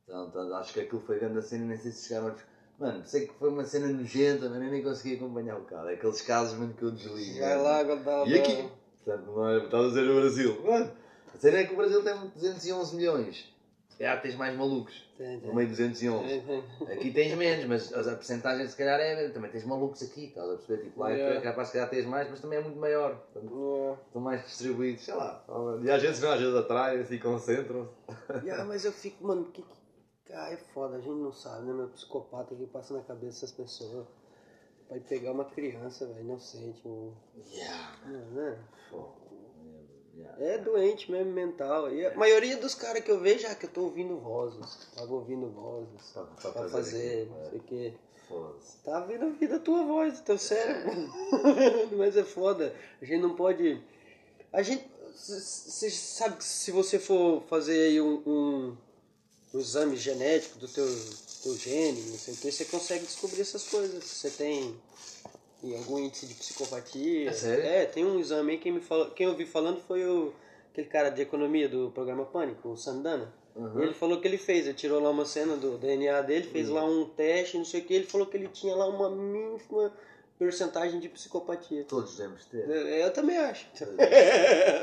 Speaker 3: Então, então, acho que aquilo foi grande cena, nem sei se chegaram a. Mano, sei que foi uma cena nojenta, mas eu nem consegui acompanhar o carro. É aqueles casos, mano, que eu desligo.
Speaker 2: Vai lá, Godal.
Speaker 3: E aqui? Portanto, não é, estás a dizer o Brasil. Mano, a cena é que o Brasil tem 211 milhões. Calhar tens mais malucos.
Speaker 2: Tem, tem.
Speaker 3: No meio de 211.
Speaker 2: Tem, tem.
Speaker 3: Aqui tens menos, mas a porcentagem se calhar é. Também tens malucos aqui, estás a perceber? Tipo, lá
Speaker 2: Yeah.
Speaker 3: é capaz se calhar tens mais, mas também é muito maior. Portanto,
Speaker 2: Yeah.
Speaker 3: estão mais distribuídos, sei lá. E às vezes vão, às vezes atrás e concentram-se.
Speaker 2: Yeah, mas eu fico, mano, que, que. Ah, é foda, a gente não sabe, né, meu? Psicopata que passa na cabeça dessas pessoas. Vai pegar uma criança, velho, inocente, um.
Speaker 3: Yeah.
Speaker 2: Né?
Speaker 3: Fogo. Yeah.
Speaker 2: É doente mesmo, mental. E a maioria dos caras que eu vejo, ah, que eu tô ouvindo vozes. Tava ouvindo vozes.
Speaker 3: Pra- pra
Speaker 2: Pra
Speaker 3: fazer
Speaker 2: fazer, não
Speaker 3: é.
Speaker 2: sei o quê.
Speaker 3: Foda-se.
Speaker 2: Tá vendo a vida a tua voz, teu cérebro. Mas é foda. A gente não pode. A gente. Você sabe que se você for fazer aí um, um, um exame genético do teu, teu gene, não sei o que, você consegue descobrir essas coisas. Você tem e algum índice de psicopatia.
Speaker 3: É sério?
Speaker 2: É, tem um exame aí, quem, me fala, quem eu vi falando foi o, aquele cara de economia do programa Pânico, o Sandana.
Speaker 3: Uhum.
Speaker 2: Ele falou que ele fez, ele tirou lá uma cena do DNA dele, fez lá um teste, não sei o que, ele falou que ele tinha lá uma mínima porcentagem de psicopatia.
Speaker 3: Todos devemos ter.
Speaker 2: Eu, eu também acho. Eu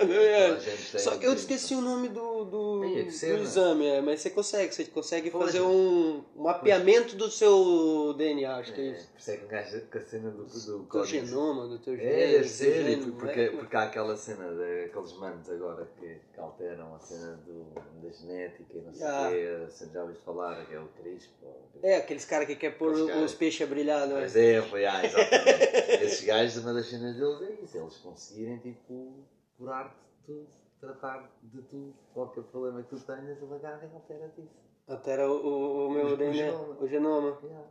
Speaker 2: também acho. Só que eu esqueci o nome do, do, do
Speaker 3: ser, né?
Speaker 2: exame, é, mas você consegue, você consegue fazer um, mapeamento do seu DNA, acho que é
Speaker 3: É,
Speaker 2: isso.
Speaker 3: por é um gajo com a cena do, do
Speaker 2: Do
Speaker 3: código.
Speaker 2: genoma, do teu gene.
Speaker 3: É,
Speaker 2: gene,
Speaker 3: e porque,
Speaker 2: é?
Speaker 3: porque há aquela cena daqueles manos agora que, que alteram a cena do, da genética e não sei o
Speaker 2: Ah.
Speaker 3: quê, se já ouviste falar, que é o CRISPR.
Speaker 2: É, aqueles caras que querem pôr
Speaker 3: Os
Speaker 2: peixes a brilhar, não é?
Speaker 3: É, foi, ah, exatamente. Esses gajos, uma das cenas deles é isso, eles conseguirem, tipo, curar-te tudo, tratar de tudo, qualquer problema que tu tenhas, ele agarra e altera-te isso.
Speaker 2: Altera o, o, o meu
Speaker 3: O
Speaker 2: DNA,
Speaker 3: genoma.
Speaker 2: o genoma.
Speaker 3: Yeah.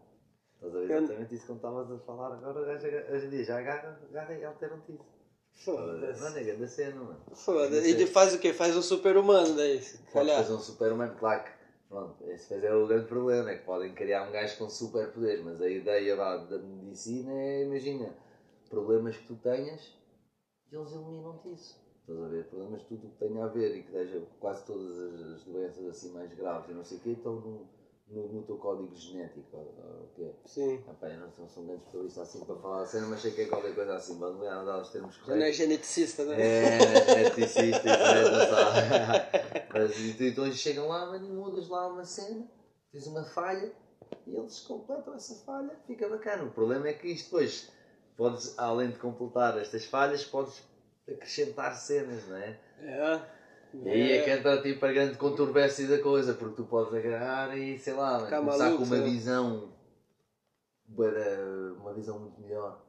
Speaker 3: Estás a ver exatamente isso como estavas a falar agora, o gajo aga- hoje em dia já agarra, agarra e altera-te isso.
Speaker 2: Foda-se.
Speaker 3: Mano, é grande cena, mano.
Speaker 2: Foda.
Speaker 3: Isso
Speaker 2: E
Speaker 3: é-
Speaker 2: faz o quê? Faz um super-humano daí.
Speaker 3: Pode
Speaker 2: calhar.
Speaker 3: fazer um super-humano, claro que, pronto, esse é o grande problema, é que podem criar um gajo com superpoderes, mas a ideia vá, da medicina é, imagina, problemas que tu tenhas e eles eliminam-te isso. Estás a ver? Problemas tudo que tenha a ver e que seja quase todas as, as doenças assim mais graves e não sei o quê, estão no, no, no teu código genético. ou- o quê?
Speaker 2: Sim.
Speaker 3: Ah, pá, eu não sou, sou um grande especialista assim para falar a cena, mas sei que é qualquer coisa assim, ver, não dá os termos
Speaker 2: Já não é
Speaker 3: corretos.
Speaker 2: geneticista, né?
Speaker 3: É, geneticista, isso é, não sabe. Mas tu- então eles chegam lá, mudas lá uma cena, tens uma falha e eles completam essa falha, fica bacana. O problema é que isto depois, podes, além de completar estas falhas, podes acrescentar cenas, não é?
Speaker 2: É.
Speaker 3: E aí é que entra tipo a grande controvérsia da coisa, porque tu podes agarrar e sei lá,
Speaker 2: Ficar
Speaker 3: começar
Speaker 2: maluco,
Speaker 3: com uma visão uma visão muito melhor.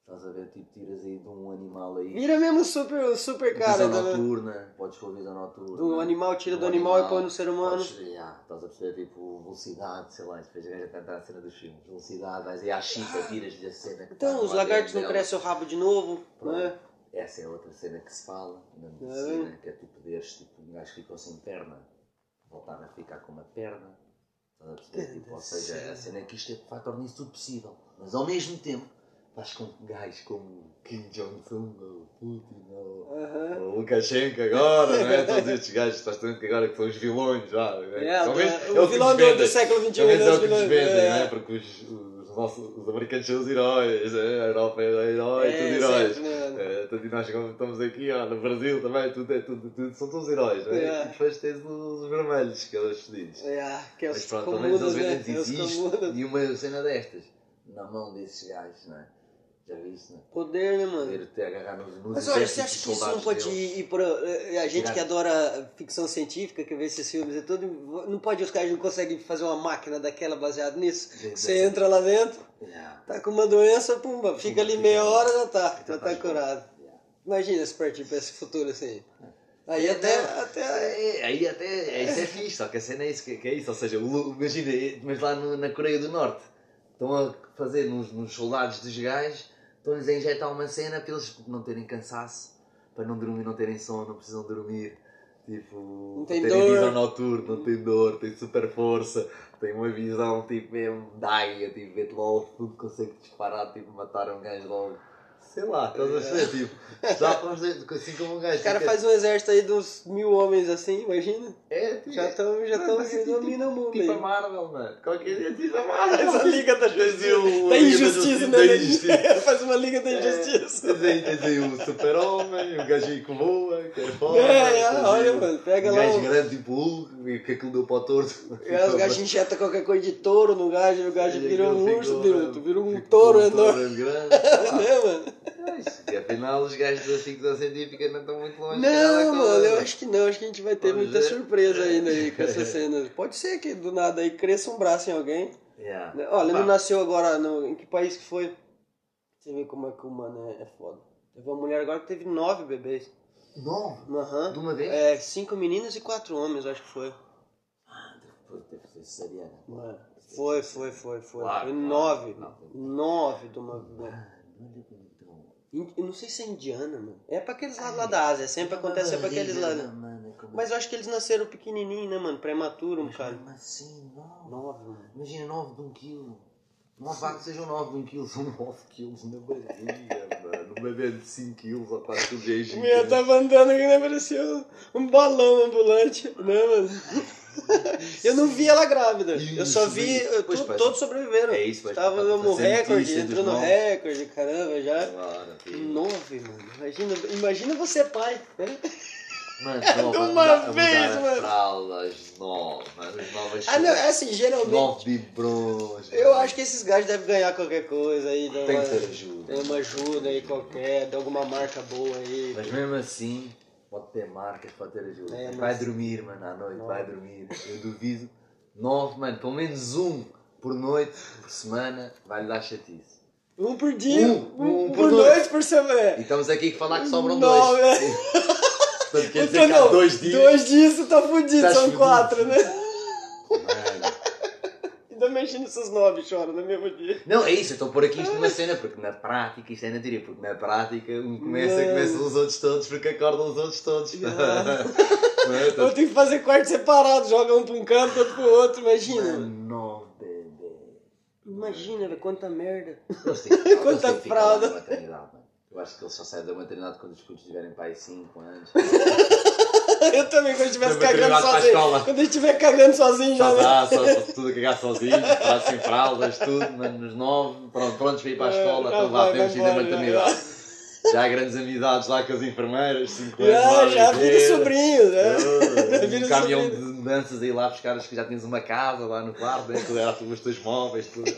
Speaker 3: Estás a ver, tipo, tiras aí de um animal aí.
Speaker 2: Vira mesmo super, super cara.
Speaker 3: visão
Speaker 2: né?
Speaker 3: noturna, podes pôr visão noturna.
Speaker 2: Do animal, tira do,
Speaker 3: Do
Speaker 2: animal, e põe no ser humano.
Speaker 3: Podes, yeah, estás a perceber, tipo, velocidade, sei lá, depois a gaja a cena dos filmes. Velocidade, vais aí à chita, tiras-lhe a cena.
Speaker 2: Então, os lagartos não crescem o rabo de novo,
Speaker 3: Pronto.
Speaker 2: né?
Speaker 3: Essa é outra cena que se fala na
Speaker 2: É.
Speaker 3: medicina, que é tu poderes, tipo, um gajo que ficou sem perna, voltar a ficar com uma perna. Tipo, ou seja, a cena é que isto é, vai tornar isso tudo possível. Mas ao mesmo tempo, estás com gajos como Kim Jong-un, ou Putin, ou,
Speaker 2: Aham.
Speaker 3: ou Lukashenko agora, não é? Todos estes gajos, estás tendo que agora que são os vilões, já. é?
Speaker 2: É,
Speaker 3: Pelo menos
Speaker 2: o
Speaker 3: é o que
Speaker 2: vilão do, século XXI
Speaker 3: menos é o que nos vendem,
Speaker 2: é.
Speaker 3: não é? Porque os, os, nossos, os americanos são os heróis, é? a Europa é herói,
Speaker 2: É,
Speaker 3: tudo heróis.
Speaker 2: né?
Speaker 3: É, tanto nós como estamos aqui, ó, no Brasil também, tudo, é, tudo, tudo, são todos heróis, não é?
Speaker 2: É.
Speaker 3: E depois tens os vermelhos, que são os fedidos.
Speaker 2: É, que é
Speaker 3: Mas pronto, pelo menos eles
Speaker 2: né?
Speaker 3: e uma cena destas, na mão desses gajos, não é? Já viste, não é?
Speaker 2: Poder, né, mano?
Speaker 3: Poder te agarrar nos, nos
Speaker 2: Mas olha, você acha que isso não pode ir por. eh, A gente que adora ficção científica, que vê esses filmes e tudo, não pode os caras não conseguem fazer uma máquina daquela baseada nisso?
Speaker 3: Verdade.
Speaker 2: Você entra lá dentro,
Speaker 3: Yeah.
Speaker 2: tá com uma doença, pumba, fica ali meia hora já tá,
Speaker 3: Já tá
Speaker 2: curado.
Speaker 3: Yeah.
Speaker 2: Imagina se partir pra esse futuro assim. Aí
Speaker 3: É,
Speaker 2: até.
Speaker 3: não,
Speaker 2: até
Speaker 3: É, aí até é, isso é fixe, só que a cena é isso, que, é isso, ou seja, imagina, mas lá no- na Coreia do Norte estão a fazer nos, nos soldados dos gajos, estão-lhes a injetar uma cena para eles não terem cansaço, para não dormir, não terem sono, não precisam dormir. Tipo,
Speaker 2: tem
Speaker 3: tem
Speaker 2: dor.
Speaker 3: visão noturna, não tem dor, tem super força, tem uma visão tipo mesmo daia, tipo, vê-te logo fundo, consegue disparar, tipo, matar um gajo logo. Sei lá, estás a ver? Tipo, já para assim como um gajo.
Speaker 2: Os caras
Speaker 3: fica-
Speaker 2: fazem um exército aí uns mil homens assim, imagina.
Speaker 3: É, tipo,
Speaker 2: Já estão já tão,
Speaker 3: Mas é
Speaker 2: dominam o mundo
Speaker 3: Tipo a
Speaker 2: aí.
Speaker 3: Marvel, mano. Qualquer dia tipo a Marvel.
Speaker 2: Faz a Liga da
Speaker 3: o-
Speaker 2: Justiça. Da injustiça,
Speaker 3: da
Speaker 2: né?
Speaker 3: Injustiça.
Speaker 2: Faz uma Liga da Injustiça.
Speaker 3: Tens aí, tens aí o super-homem, o gajo aí que voa, que é foda.
Speaker 2: É, é,
Speaker 3: tens aí
Speaker 2: olha,
Speaker 3: o-
Speaker 2: mano, pega
Speaker 3: um
Speaker 2: lá
Speaker 3: gajo
Speaker 2: o-
Speaker 3: grande tipo Hulk, e que aquilo deu para o torto.
Speaker 2: Aí os gajos injetam qualquer coisa de touro no gajo, e o gajo vira um urso, tu vira um touro
Speaker 3: um
Speaker 2: enorme.
Speaker 3: grande.
Speaker 2: né, mano?
Speaker 3: E afinal os gajos da ficção científica não estão muito longe.
Speaker 2: Não, mano, eu acho que não, acho que a gente vai ter
Speaker 3: Vamos
Speaker 2: muita
Speaker 3: ver.
Speaker 2: surpresa ainda aí com essas cenas. Pode ser que do nada aí cresça um braço em alguém.
Speaker 3: Yeah.
Speaker 2: né? Olha,
Speaker 3: Pá,
Speaker 2: não nasceu agora, no, em que país que foi? Você vê como é que o humano é, é foda. Teve uma mulher agora que teve nove bebês.
Speaker 3: Nove?
Speaker 2: Aham.
Speaker 3: De uma vez?
Speaker 2: É, cinco meninos e quatro homens, acho que foi.
Speaker 3: Pô, Deve ser cesariana.
Speaker 2: É. Foi, foi, foi, foi.
Speaker 3: Claro,
Speaker 2: foi
Speaker 3: claro.
Speaker 2: nove.
Speaker 3: Não.
Speaker 2: Nove de uma vez. Eu não sei se é indiana, mano. É pra aqueles lados lá da Ásia, sempre acontece pra aqueles lados.
Speaker 3: Mano, como-
Speaker 2: Mas eu acho que eles nasceram pequenininho, né, mano? Prematuro, um
Speaker 3: Mas
Speaker 2: cara.
Speaker 3: como assim, nove?
Speaker 2: Nove, mano.
Speaker 3: Imagina nove de um quilo. Vá que sejam nove de um quilo, são nove quilos na barriga, mano. Um bebê de 5 quilos ou 4 quilos já é
Speaker 2: Minha
Speaker 3: gigante.
Speaker 2: tava andando aqui, né? Parecia um balão ambulante, né, mano? Eu não vi ela grávida. Eu só vi.
Speaker 3: Isso,
Speaker 2: tu-
Speaker 3: pois, pois.
Speaker 2: todos sobreviveram.
Speaker 3: É isso,
Speaker 2: Tava
Speaker 3: pra-
Speaker 2: no recorde, entrou no recorde, caramba, já.
Speaker 3: Claro.
Speaker 2: Nove, mano. Imagina, imagina você pai, né?
Speaker 3: Mano,
Speaker 2: De uma vez, mano.
Speaker 3: a fralda, as nove, mano, as novas
Speaker 2: Ah, não, é assim, geralmente.
Speaker 3: Nove biberons.
Speaker 2: Eu acho que esses gajos devem ganhar qualquer coisa aí.
Speaker 3: Tem
Speaker 2: uma-
Speaker 3: que ter ajuda.
Speaker 2: Tem uma ajuda aí qualquer, de alguma marca boa aí.
Speaker 3: Mas mesmo assim, pode ter marcas, pode ter ajuda.
Speaker 2: É,
Speaker 3: Vai
Speaker 2: mas-
Speaker 3: dormir, mano, à noite,
Speaker 2: Não.
Speaker 3: vai dormir. Eu duvido. Nove, mano, pelo menos um por noite, por semana, vai-lhe dar chatice.
Speaker 2: Um por dia,
Speaker 3: Um,
Speaker 2: um,
Speaker 3: um
Speaker 2: por
Speaker 3: por
Speaker 2: noite por semana.
Speaker 3: E estamos aqui a falar que sobram
Speaker 2: Não,
Speaker 3: dois.
Speaker 2: é.
Speaker 3: Portanto, quer dizer
Speaker 2: Então,
Speaker 3: que há
Speaker 2: não,
Speaker 3: dois dias.
Speaker 2: Dois dias tu tá fudido, são
Speaker 3: fudido.
Speaker 2: quatro, né?
Speaker 3: Mano.
Speaker 2: Imagina esses nove choram no mesmo dia.
Speaker 3: Não, é isso, eu estou a pôr aqui isto numa cena, porque na prática, isto é na teoria, porque na prática um começa,
Speaker 2: Mano.
Speaker 3: começam os outros todos, porque acordam os outros todos.
Speaker 2: Yeah.
Speaker 3: É?
Speaker 2: Eu tenho que fazer quarto separado, joga um pra um canto, outro pro outro, imagina.
Speaker 3: Nove bebê.
Speaker 2: Imagina, quanta merda.
Speaker 3: Têm
Speaker 2: Quanta fralda.
Speaker 3: Eu acho que eles só saem da maternidade quando os putos tiverem pai 5 anos.
Speaker 2: Eu também, quando estivesse cagando sozinho.
Speaker 3: escola.
Speaker 2: Quando estiver cagando sozinho já.
Speaker 3: Já
Speaker 2: né?
Speaker 3: dá, só tudo a cagar sozinho, fraldas sem fraldas, tudo, nos 9, pronto, prontos para ir para a escola,
Speaker 2: É, já
Speaker 3: então vá, temos
Speaker 2: embora,
Speaker 3: maternidade. Já há grandes amizades lá com as enfermeiras, 5 anos.
Speaker 2: Já, já vira sobrinho, né?
Speaker 3: Uh,
Speaker 2: Vira
Speaker 3: um caminhão de mudanças aí lá buscar as que já tens uma casa lá no quarto, né? Era os teus móveis, tudo.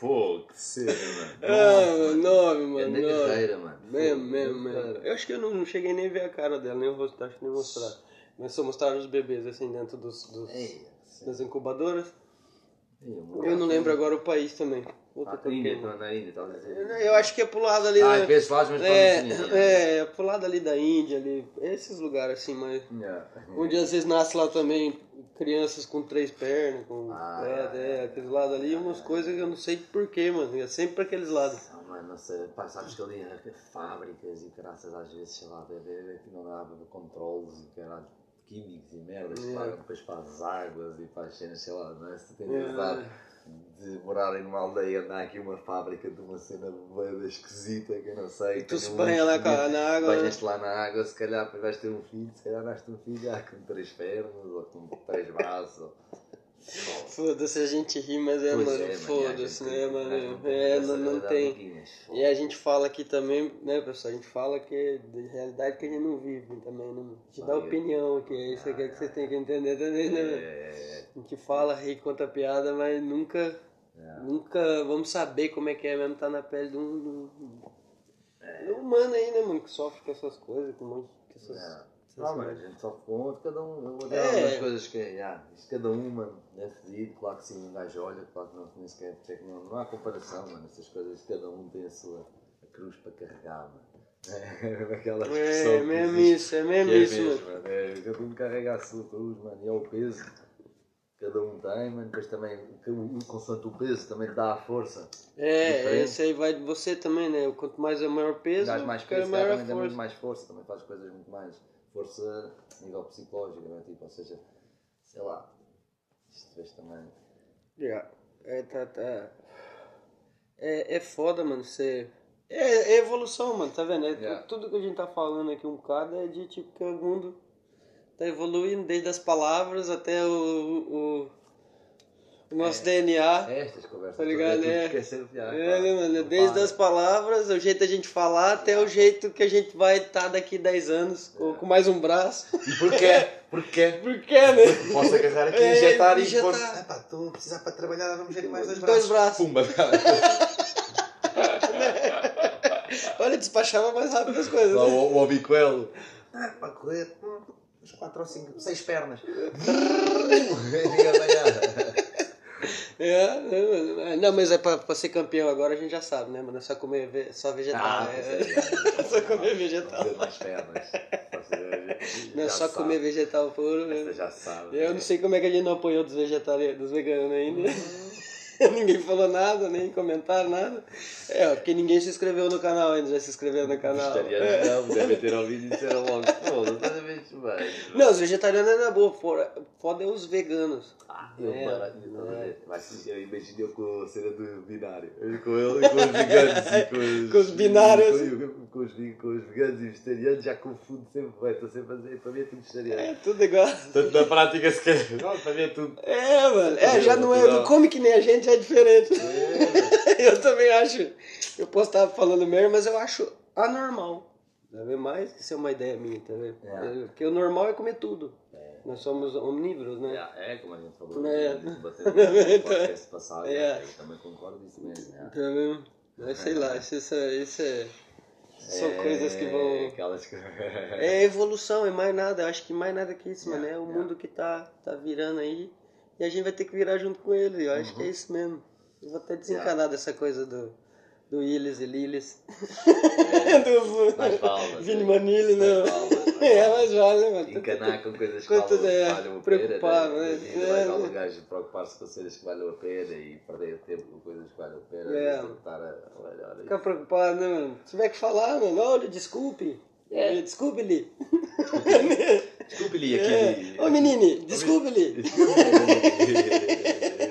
Speaker 3: Fogo, que cena, mano.
Speaker 2: Ah, mano, nove, mano. Nove.
Speaker 3: carreira, mano.
Speaker 2: Mesmo, mesmo, mesmo. Eu acho que eu não, não cheguei nem a ver a cara dela, nem o rosto, acho que nem mostrar. Mas só mostraram os bebês assim dentro dos, dos-
Speaker 3: Ei,
Speaker 2: das incubadoras.
Speaker 3: ei,
Speaker 2: Eu não lembro agora o país também. Puta,
Speaker 3: Ah, Índia, não, na Índia, dizer.
Speaker 2: Eu acho que é pro lado ali.
Speaker 3: Ah,
Speaker 2: da-
Speaker 3: é lados, mas
Speaker 2: é,
Speaker 3: para
Speaker 2: é, é pro lado ali da Índia, ali. Esses lugares assim, mas. Onde às vezes nasce lá também crianças com três pernas, com.
Speaker 3: Ah,
Speaker 2: é, é, aqueles lados ali, umas coisas que eu não sei porquê, mano. É sempre pra aqueles lados.
Speaker 3: Não sei, pá, sabes que ali há fábricas e graças às vezes, sei lá, que não dá controles e caralho, químicos e merdas que pagam depois para as águas e para as cenas, sei lá, não é? Se tu tens
Speaker 2: Yeah.
Speaker 3: De morarem numa aldeia, anda aqui uma fábrica de uma cena boeda esquisita que eu não sei.
Speaker 2: E tu se
Speaker 3: tenho um
Speaker 2: banha lá a- na água.
Speaker 3: Banhas-te lá na água, se calhar depois vais ter um filho, se calhar nasce um filho já com três pernas ou com três braços.
Speaker 2: Foda-se, a gente ri, mas é,
Speaker 3: Pois
Speaker 2: mano,
Speaker 3: é,
Speaker 2: foda-se, né, mano?
Speaker 3: tem
Speaker 2: É, não, não tem. E a gente fala aqui também, né, pessoal? A gente fala que é de realidade que a gente não vive também, né? gente dá
Speaker 3: Ah,
Speaker 2: opinião aqui, é isso aqui que vocês têm que entender também, né? mano?
Speaker 3: É,
Speaker 2: A gente fala, ri, conta piada, mas nunca,
Speaker 3: É.
Speaker 2: nunca vamos saber como é que é mesmo estar na pele de um, de um-
Speaker 3: É.
Speaker 2: de um humano aí, né, mano? Que sofre com essas coisas, com um monte com essas...
Speaker 3: é. Não, mas a gente sofre com outro, cada um. Eu vou dar
Speaker 2: É.
Speaker 3: algumas coisas que é, isto cada um, mano, é fedido, claro que sim, um gajo olha, claro que não, nem sequer, é não, não há comparação, mano, essas coisas, cada um tem a sua a cruz para carregar, mano. É aquela
Speaker 2: É
Speaker 3: que
Speaker 2: mesmo isso, é mesmo
Speaker 3: é
Speaker 2: isso,
Speaker 3: mesmo,
Speaker 2: mano.
Speaker 3: mano. É, cada um carrega a sua cruz, mano, e é o peso. Cada um tem, mano, depois também, consoante o peso, também dá a força.
Speaker 2: É,
Speaker 3: Diferente.
Speaker 2: esse aí vai de você também, né? Quanto mais é o maior peso,
Speaker 3: Dás mais
Speaker 2: fica
Speaker 3: peso,
Speaker 2: maior
Speaker 3: cara,
Speaker 2: a
Speaker 3: também dá muito
Speaker 2: força.
Speaker 3: mais força, também faz coisas muito mais força a nível psicológico, não é? Tipo, ou seja, sei lá, isto vês também.
Speaker 2: Yeah. É, tá, tá. É, é foda, mano. Você. É, é evolução, mano, tá vendo? É
Speaker 3: Yeah.
Speaker 2: Tudo que a gente tá falando aqui um bocado é de tipo que o mundo tá evoluindo desde as palavras até o, o, o nosso DNA.
Speaker 3: É estas conversas.
Speaker 2: Tá ligado, é.
Speaker 3: que é
Speaker 2: É, né, mano?
Speaker 3: não
Speaker 2: Desde
Speaker 3: para.
Speaker 2: as palavras, o jeito da gente falar, até o jeito que a gente vai estar daqui 10 anos, com, com mais um braço.
Speaker 3: E porquê? Porquê?
Speaker 2: Por quê, né?
Speaker 3: Posso agarrar aqui,
Speaker 2: É,
Speaker 3: injetar e
Speaker 2: injetar.
Speaker 3: estou a precisar para trabalhar, vamos gerir mais dois
Speaker 2: Dois
Speaker 3: braços.
Speaker 2: braços.
Speaker 3: Pumba,
Speaker 2: Olha, despachava mais rápido as coisas.
Speaker 3: Lá
Speaker 2: né?
Speaker 3: o, o Obicoelo. Ah, para correr, uns 4 ou 5, 6 pernas.
Speaker 2: É, né, mano? não, mas é pra, pra ser campeão agora a gente já sabe, né, mano? É só comer ve- só vegetal.
Speaker 3: Ah,
Speaker 2: né?
Speaker 3: é,
Speaker 2: É só comer vegetal.
Speaker 3: Pernas.
Speaker 2: Não é só
Speaker 3: sabe.
Speaker 2: comer vegetal puro,
Speaker 3: Você
Speaker 2: né?
Speaker 3: já sabe.
Speaker 2: Eu não sei como é que a gente não apoiou dos vegetarianos, dos veganos ainda. ninguém falou nada, nem comentaram nada. É, porque ninguém se inscreveu no canal ainda, já se inscreveu no canal.
Speaker 3: Vegetariano não, devem ter ouvido e disseram logo. Pô, toda vez bem.
Speaker 2: Não, os vegetarianos é na boa, fora- foda é os veganos.
Speaker 3: Ah, eu
Speaker 2: É,
Speaker 3: para-
Speaker 2: é.
Speaker 3: Mas eu imagino eu com a cena do binário. Eu Com ele, com os veganos e com os.
Speaker 2: Com os binários.
Speaker 3: Com, com os, com os veganos e vegetarianos já confundo sempre. Ué, Estou sempre a dizer, para mim é tudo vegetariano.
Speaker 2: É tudo igual.
Speaker 3: Tanto na prática se quer. Não, para mim é tudo.
Speaker 2: É, mano. É, já não é. Não come que nem a gente, é diferente. eu também acho. Eu posso estar falando merda, mas eu acho anormal. Tá vendo? Mais que ser uma ideia minha, tá vendo?
Speaker 3: É.
Speaker 2: Porque o normal é comer tudo. Nós somos omnívoros, né?
Speaker 3: É, é como a gente falou.
Speaker 2: É.
Speaker 3: No podcast passado.
Speaker 2: É.
Speaker 3: Eu também concordo isso mesmo. é.
Speaker 2: Tá vendo? Mas sei lá, isso, isso, é- é. São
Speaker 3: É,
Speaker 2: coisas que vão.
Speaker 3: Aquelas que.
Speaker 2: É evolução, é mais nada. Eu acho que mais nada que isso, mano. É o mundo que tá, tá virando aí. E a gente vai ter que virar junto com ele. Eu acho
Speaker 3: Uhum.
Speaker 2: que é isso mesmo. Eu vou até desencanar dessa coisa do, do Illes e Lilis. do
Speaker 3: Mais vale. mas
Speaker 2: Vini
Speaker 3: é.
Speaker 2: Manili, não.
Speaker 3: Vale, mais
Speaker 2: É, mas vale, né, mano?
Speaker 3: Encanar com coisas que valem,
Speaker 2: é,
Speaker 3: valham a pena.
Speaker 2: né?
Speaker 3: E
Speaker 2: É,
Speaker 3: vale
Speaker 2: né?
Speaker 3: o gajo preocupar-se com coisas que valham a pena e perder tempo com coisas que valham a pena.
Speaker 2: É.
Speaker 3: e Estar a. Olha, olha.
Speaker 2: Ficar preocupado, né, mano? Se tiver que falar, mano, olha, desculpe. É. Desculpe-lhe.
Speaker 3: Desculpe-lhe
Speaker 2: É.
Speaker 3: aquele.
Speaker 2: Ô, menine, desculpe-lhe.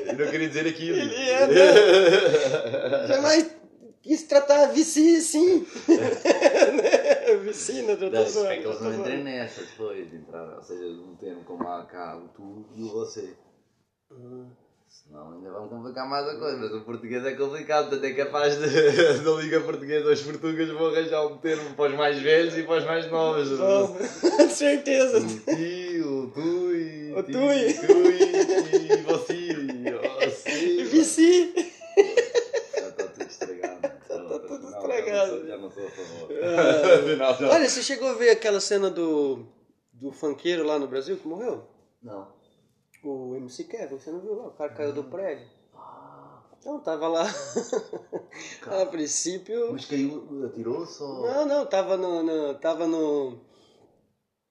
Speaker 3: Eu não queria dizer aquilo.
Speaker 2: É, Jamais quis tratar a Vici assim. Vici, não tratou
Speaker 3: Não,
Speaker 2: só.
Speaker 3: é que eles não entrem nessa depois de entrar, ou seja, um termo como cá, o tu e o você. Senão ainda vão complicar mais a coisa, mas o português é complicado, portanto é capaz de, da Liga Portuguesa, os portugueses vão arranjar um termo para os mais velhos e para os mais novos.
Speaker 2: Com certeza.
Speaker 3: O ti, o tu e.
Speaker 2: O tu e-
Speaker 3: tu e, e você. e você. Já está tudo estragado. Já
Speaker 2: tá tudo
Speaker 3: não,
Speaker 2: estragado.
Speaker 3: Já não sou, a favor.
Speaker 2: Ah. Olha, você chegou a ver aquela cena do, do funkeiro lá no Brasil que morreu?
Speaker 3: Não.
Speaker 2: O MC Kevin, você não viu lá? O cara caiu do prédio. Então, tava lá. a princípio.
Speaker 3: Mas caiu, atirou-se ou.
Speaker 2: Não, não, tava no, no- Tava no.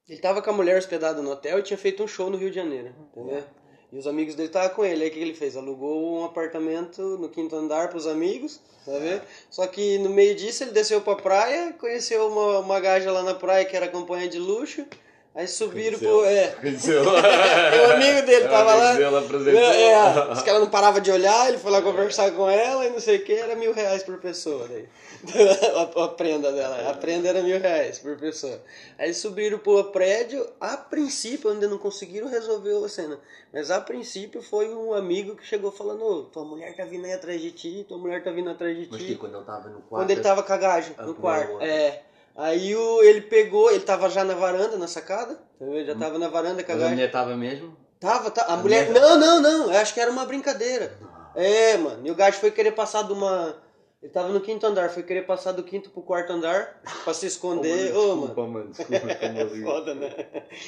Speaker 2: Ele tava com a mulher hospedada no hotel e tinha feito um show no Rio de Janeiro, entendeu? E os amigos dele estavam com ele. Aí o que ele fez? Alugou um apartamento no quinto andar pros amigos, tá vendo? Só que no meio disso ele desceu pra praia, conheceu uma, uma gaja lá na praia que era acompanhante de luxo. Aí subiram pro. É. O amigo dele tava lá.
Speaker 3: dele apresentou.
Speaker 2: É, é, diz que ela não parava de olhar, ele foi lá conversar com ela e não sei o que, era mil reais por pessoa. Daí. A, a prenda dela, a prenda era mil reais por pessoa. Aí subiram pro prédio, a princípio ainda não conseguiram resolver a cena, mas a princípio foi um amigo que chegou falando: Ô, tua mulher tá vindo aí atrás de ti, tua mulher tá vindo atrás de
Speaker 3: Mas
Speaker 2: ti.
Speaker 3: que quando ele estava no quarto.
Speaker 2: Quando ele tava com a gaja
Speaker 3: Ah,
Speaker 2: no quarto.
Speaker 3: ela.
Speaker 2: É. Aí o, ele pegou, ele tava já na varanda, na sacada, entendeu? já tava na varanda com a
Speaker 3: Mas a mulher estava mesmo?
Speaker 2: Tava, tá. A,
Speaker 3: A
Speaker 2: mulher.
Speaker 3: mulher-
Speaker 2: Não, não, não. Eu acho que era uma brincadeira. É, mano. E o gajo foi querer passar de uma. Ele tava no quinto andar, foi querer passar do quinto pro quarto andar pra se esconder. Ô, mano.
Speaker 3: Desculpa, mano. Desculpa, digo.
Speaker 2: Foda, né?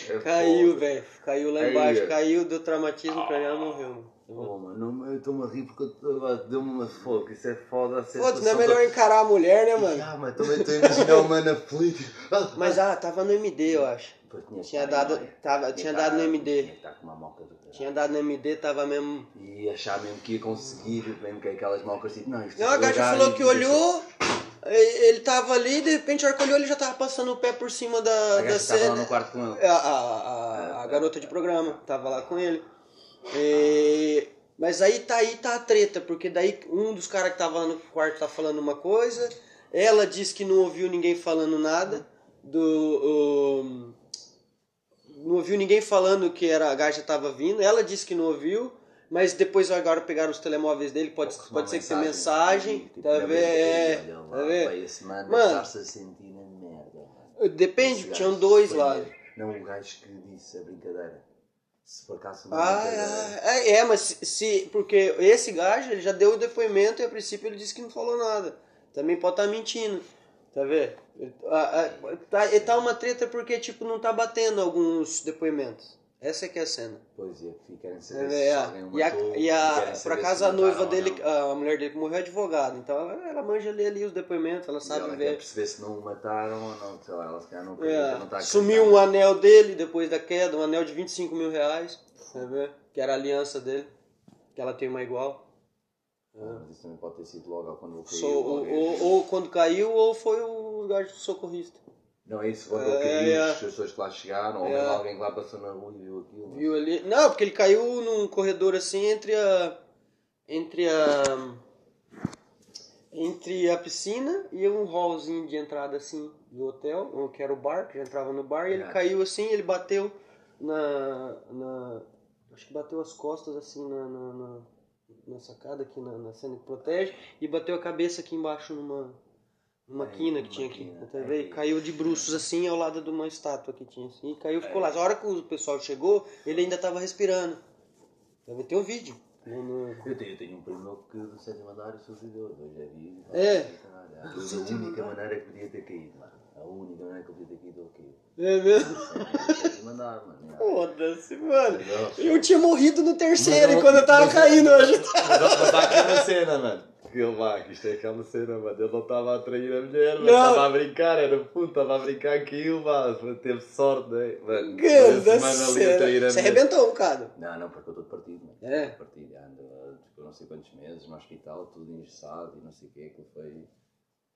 Speaker 3: É
Speaker 2: Caiu, velho. Caiu lá embaixo,
Speaker 3: é.
Speaker 2: caiu, deu traumatismo craniano e morreu, mano.
Speaker 3: Oh, mano, eu estou-me a rir porque deu-me uma fogo. Isso é foda. a
Speaker 2: Foda-se, não é melhor encarar a mulher, né, mano?
Speaker 3: Ah, mas também estou a imaginar mano aflito. Ah,
Speaker 2: Mas ah, tava no MD, eu acho.
Speaker 3: Tinha
Speaker 2: Tinha dado,
Speaker 3: Maia.
Speaker 2: tava, tinha dado no
Speaker 3: Tinha
Speaker 2: MD.
Speaker 3: que estar com uma moca do caralho.
Speaker 2: Tinha dado no MD, tava mesmo.
Speaker 3: E achar mesmo que ia conseguir, mesmo que aquelas mocas tipo, não,
Speaker 2: Não, a gaja falou que olhou, Ele tava ali, de repente, a hora que olhou, ele já tava passando o pé por cima da,
Speaker 3: A
Speaker 2: da
Speaker 3: gaja estava lá
Speaker 2: seda.
Speaker 3: no quarto com ele.
Speaker 2: A, a, a, a garota de programa tava lá com ele. E- mas aí tá aí tá a treta, porque daí um dos caras que tava no quarto tá falando uma coisa, ela disse que não ouviu ninguém falando nada, do o- não ouviu ninguém falando que era a gaja tava vindo, ela disse que não ouviu, mas depois agora pegaram os telemóveis dele, pode, pode ser que tenha mensagem,
Speaker 3: Tipo,
Speaker 2: tá vendo? É, tá vendo?
Speaker 3: mano,
Speaker 2: Mano.
Speaker 3: sentir merda.
Speaker 2: Depende, tinham dois lá.
Speaker 3: Não, o gajo que disse a brincadeira. Se por acaso uma
Speaker 2: Ah,
Speaker 3: brincadeira.
Speaker 2: é, é, mas se- se. Porque esse gajo ele já deu o depoimento e a princípio ele disse que não falou nada. Também pode estar mentindo. Tá vendo? Ele- ah, ah, Tá, tá uma treta porque, tipo, não tá batendo alguns depoimentos. Essa é que é a cena.
Speaker 3: Pois é, que querem saber
Speaker 2: É,
Speaker 3: se o
Speaker 2: e a,
Speaker 3: matou,
Speaker 2: e a, por acaso a noiva dele, a mulher dele que morreu é advogada, então ela, ela manja ler ali os depoimentos, ela
Speaker 3: E
Speaker 2: sabe
Speaker 3: ela quer
Speaker 2: ver.
Speaker 3: perceber se não mataram ou não. Sei lá, ela calhar não
Speaker 2: É,
Speaker 3: não a
Speaker 2: sumiu um anel dele depois da queda, um anel de 25 mil reais, tá vendo? que era a aliança dele, que ela tem uma igual.
Speaker 3: Ah, Mas isso também pode ter sido logo quando caí.
Speaker 2: Sou- ou, ou- ou quando caiu, ou foi o gajo socorrista.
Speaker 3: Não, é isso, quando
Speaker 2: É,
Speaker 3: ele caiu,
Speaker 2: é.
Speaker 3: as pessoas que lá chegaram, ou
Speaker 2: É.
Speaker 3: mesmo alguém que lá passou na rua e viu aquilo. não
Speaker 2: Viu ali? Não, porque ele caiu num corredor assim entre a. Entre a. Entre a piscina e um hallzinho de entrada assim do hotel, que era o bar, que já entrava no bar, e ele
Speaker 3: É.
Speaker 2: caiu assim, ele bateu na. na acho que bateu as costas assim na, na, na, na sacada aqui na, na cena que protege e bateu a cabeça aqui embaixo numa. Numa
Speaker 3: Ai,
Speaker 2: quina que tinha aqui
Speaker 3: quina.
Speaker 2: na TV, e
Speaker 3: Ai.
Speaker 2: caiu de bruços assim ao lado de uma estátua que tinha assim, e caiu e ficou lá. A hora que o pessoal chegou, ele ainda estava respirando. Deve ter um vídeo. No- no-
Speaker 3: Eu tenho, eu tenho um primo que do sétimo andar suicidou, dois já vi.
Speaker 2: É.
Speaker 3: Caralho, A única maneira que podia ter caído, mano. A única maneira que eu podia ter caído, eu caí.
Speaker 2: É mesmo?
Speaker 3: Sétimo andar, mano.
Speaker 2: Foda-se, mano. Eu tinha morrido no terceiro
Speaker 3: Mas,
Speaker 2: quando eu tava
Speaker 3: mas-
Speaker 2: caindo hoje.
Speaker 3: Mas mas está aqui uma cena, mano. Que ele lá, que isto é aquela cena, mano. Ele não estava a atrair a mulher, mas estava a brincar, era puto, estava a brincar aquilo, mano. Teve sorte, né? Mano,
Speaker 2: Ganda
Speaker 3: esse mano ali a trair a
Speaker 2: Você
Speaker 3: mulher.
Speaker 2: arrebentou um bocado.
Speaker 3: Não, não, porque eu estou de partido, mano.
Speaker 2: É?
Speaker 3: Partido, ando, tipo, não sei quantos meses no hospital, tudo engessado e não sei o que, que foi.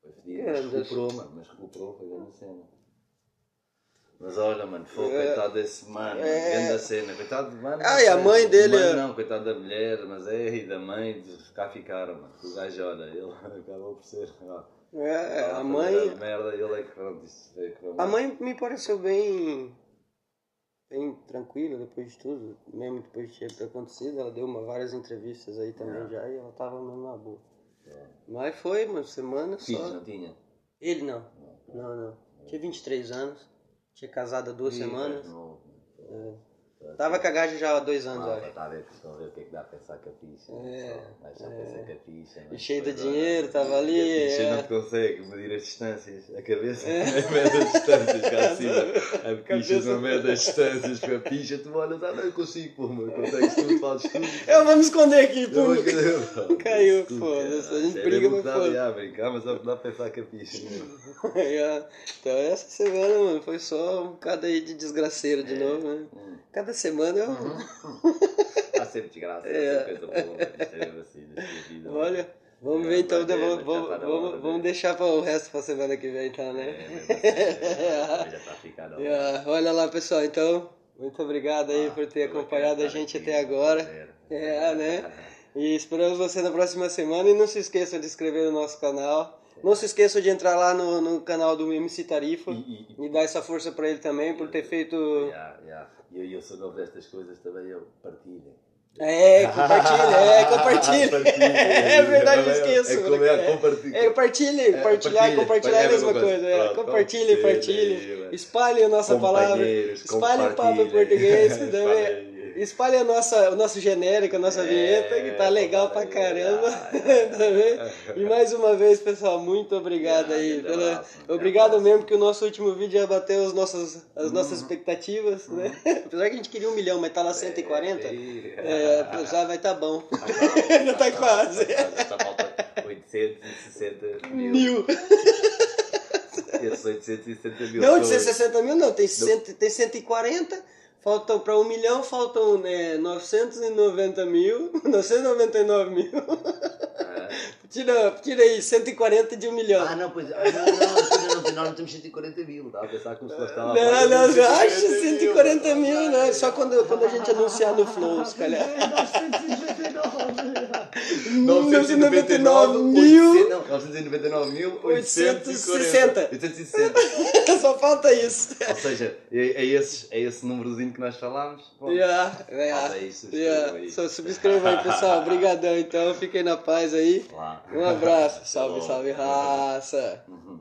Speaker 3: Foi fedido. Mas recuperou, mano, mas recuperou, foi grande cena. Mas olha, mano, foi
Speaker 2: É.
Speaker 3: coitado desse mano,
Speaker 2: É.
Speaker 3: grande cena, coitado do mano.
Speaker 2: Ah, e a
Speaker 3: não
Speaker 2: mãe dele
Speaker 3: Mãe
Speaker 2: é-
Speaker 3: não, coitado da mulher, mas é, e da mãe, cá ficaram, mano. O gajo, olha, ele acabou por ser. ó,
Speaker 2: É, a mãe.
Speaker 3: Merda, ele é que pronto, isso foi que
Speaker 2: A mãe me pareceu bem. bem tranquila depois de tudo. Mesmo depois de ter acontecido. Ela deu uma, várias entrevistas aí também
Speaker 3: É.
Speaker 2: já e ela tava mesmo na boa. Mas foi uma semana só.
Speaker 3: Filhos, não tinha?
Speaker 2: Ele não. Não, não. Tinha 23 anos. Tinha casado há duas
Speaker 3: Ih,
Speaker 2: semanas.
Speaker 3: novo, mano.
Speaker 2: Tava com a gaja já há dois anos,
Speaker 3: Malta,
Speaker 2: acho.
Speaker 3: a ver, estão a ver o que é que dá a pensar capicha.
Speaker 2: É,
Speaker 3: Vai só pensar capicha.
Speaker 2: E
Speaker 3: mas
Speaker 2: cheio de dinheiro,
Speaker 3: olha,
Speaker 2: tava ali,
Speaker 3: Capicha
Speaker 2: é.
Speaker 3: não consegue medir as distâncias. A cabeça mede as distâncias cá acima. A
Speaker 2: Cabeça-
Speaker 3: não mede as distâncias. Com a picha tu olhas, ah, não eu consigo, pô, mas consegues tudo, fazes tudo.
Speaker 2: Eu vou me esconder aqui,
Speaker 3: vou
Speaker 2: pô.
Speaker 3: querer,
Speaker 2: Caiu, foda-se, a gente
Speaker 3: Sério,
Speaker 2: briga,
Speaker 3: é
Speaker 2: mas foda-se.
Speaker 3: dá a brincar, mas dá a pensar capicha. mesmo.
Speaker 2: É, então essa semana, mano, foi só um bocado aí de desgraceiro
Speaker 3: É.
Speaker 2: de novo, né?
Speaker 3: Hum.
Speaker 2: Cada semana eu.
Speaker 3: Há sempre desgraça, há
Speaker 2: É.
Speaker 3: sempre coisa boa. É mesmo assim, vida.
Speaker 2: Olha, vamos
Speaker 3: É,
Speaker 2: ver então,
Speaker 3: ver,
Speaker 2: vamos, vamos,
Speaker 3: estar na
Speaker 2: vamos, vamos
Speaker 3: né?
Speaker 2: deixar para o resto pra semana que vem, então,
Speaker 3: É,
Speaker 2: né?
Speaker 3: mesmo assim, é, já.
Speaker 2: É, olha lá, pessoal, então, muito obrigado aí
Speaker 3: Ah,
Speaker 2: por ter
Speaker 3: pelo
Speaker 2: acompanhado a gente
Speaker 3: aqui,
Speaker 2: até agora.
Speaker 3: prazer.
Speaker 2: É, né? E esperamos você na próxima semana. E não se esqueçam de inscrever no nosso canal. Não se esqueçam de entrar lá no, no canal do MC Tarifa
Speaker 3: E- e-
Speaker 2: e dar essa força pra ele também por ter feito.
Speaker 3: Yeah, yeah. E eu, eu sou novo destas coisas também, eu partilho.
Speaker 2: É, compartilha, é, compartilha.
Speaker 3: Partilha.
Speaker 2: É verdade, eu
Speaker 3: É,
Speaker 2: esqueço.
Speaker 3: É como é,
Speaker 2: É.
Speaker 3: compartilha.
Speaker 2: É, partilhe,
Speaker 3: É,
Speaker 2: partilhar,
Speaker 3: partilha,
Speaker 2: compartilhar é a
Speaker 3: é
Speaker 2: mesma coisa.
Speaker 3: coisa.
Speaker 2: É. Compartilhe,
Speaker 3: compartilhe,
Speaker 2: partilhe.
Speaker 3: mano.
Speaker 2: Espalhe a nossa palavra. Espalhe o papo em português. Também.
Speaker 3: Aí.
Speaker 2: Espalhe a nossa, o nosso genérico, a nossa
Speaker 3: É,
Speaker 2: vinheta, que tá legal pra caramba. Tá e mais uma vez, pessoal, muito obrigado
Speaker 3: Ah,
Speaker 2: aí. pela-
Speaker 3: grande
Speaker 2: Obrigado mesmo, que o nosso último vídeo já bateu as nossas
Speaker 3: Uhum.
Speaker 2: expectativas, né? Apesar que a gente queria um milhão, mas tá lá 140.
Speaker 3: É,
Speaker 2: É, já vai tá bom. Já tá quase.
Speaker 3: Só falta 860 mil.
Speaker 2: Mil.
Speaker 3: Esses 860 mil.
Speaker 2: Não, de
Speaker 3: pessoas.
Speaker 2: 160 mil não, tem, cento, tem 140, faltam para um milhão, faltam né, 990 mil, 999 mil.
Speaker 3: É.
Speaker 2: Tira, tira aí, 140 de um milhão.
Speaker 3: Ah, não, pois. Ah, não, não, não, não, nós não temos 140 mil. Estava a pensar como se fosse. estava a
Speaker 2: Não, não, não, acha
Speaker 3: 140
Speaker 2: 140 mil, né? Só quando, quando a gente anunciar no Flow, se calhar. 999 mil.
Speaker 3: 800, Não, 999 mil
Speaker 2: 860.
Speaker 3: 860.
Speaker 2: Só falta isso.
Speaker 3: Ou seja, é, é, esse, é esse númerozinho que nós falámos. Bom,
Speaker 2: Yeah, yeah,
Speaker 3: Falta subscreva
Speaker 2: yeah.
Speaker 3: aí.
Speaker 2: Só subscreva aí, pessoal. Obrigadão, então. Fiquem na paz aí.
Speaker 3: lá.
Speaker 2: Um abraço. Salve, salve, raça.
Speaker 3: Uhum.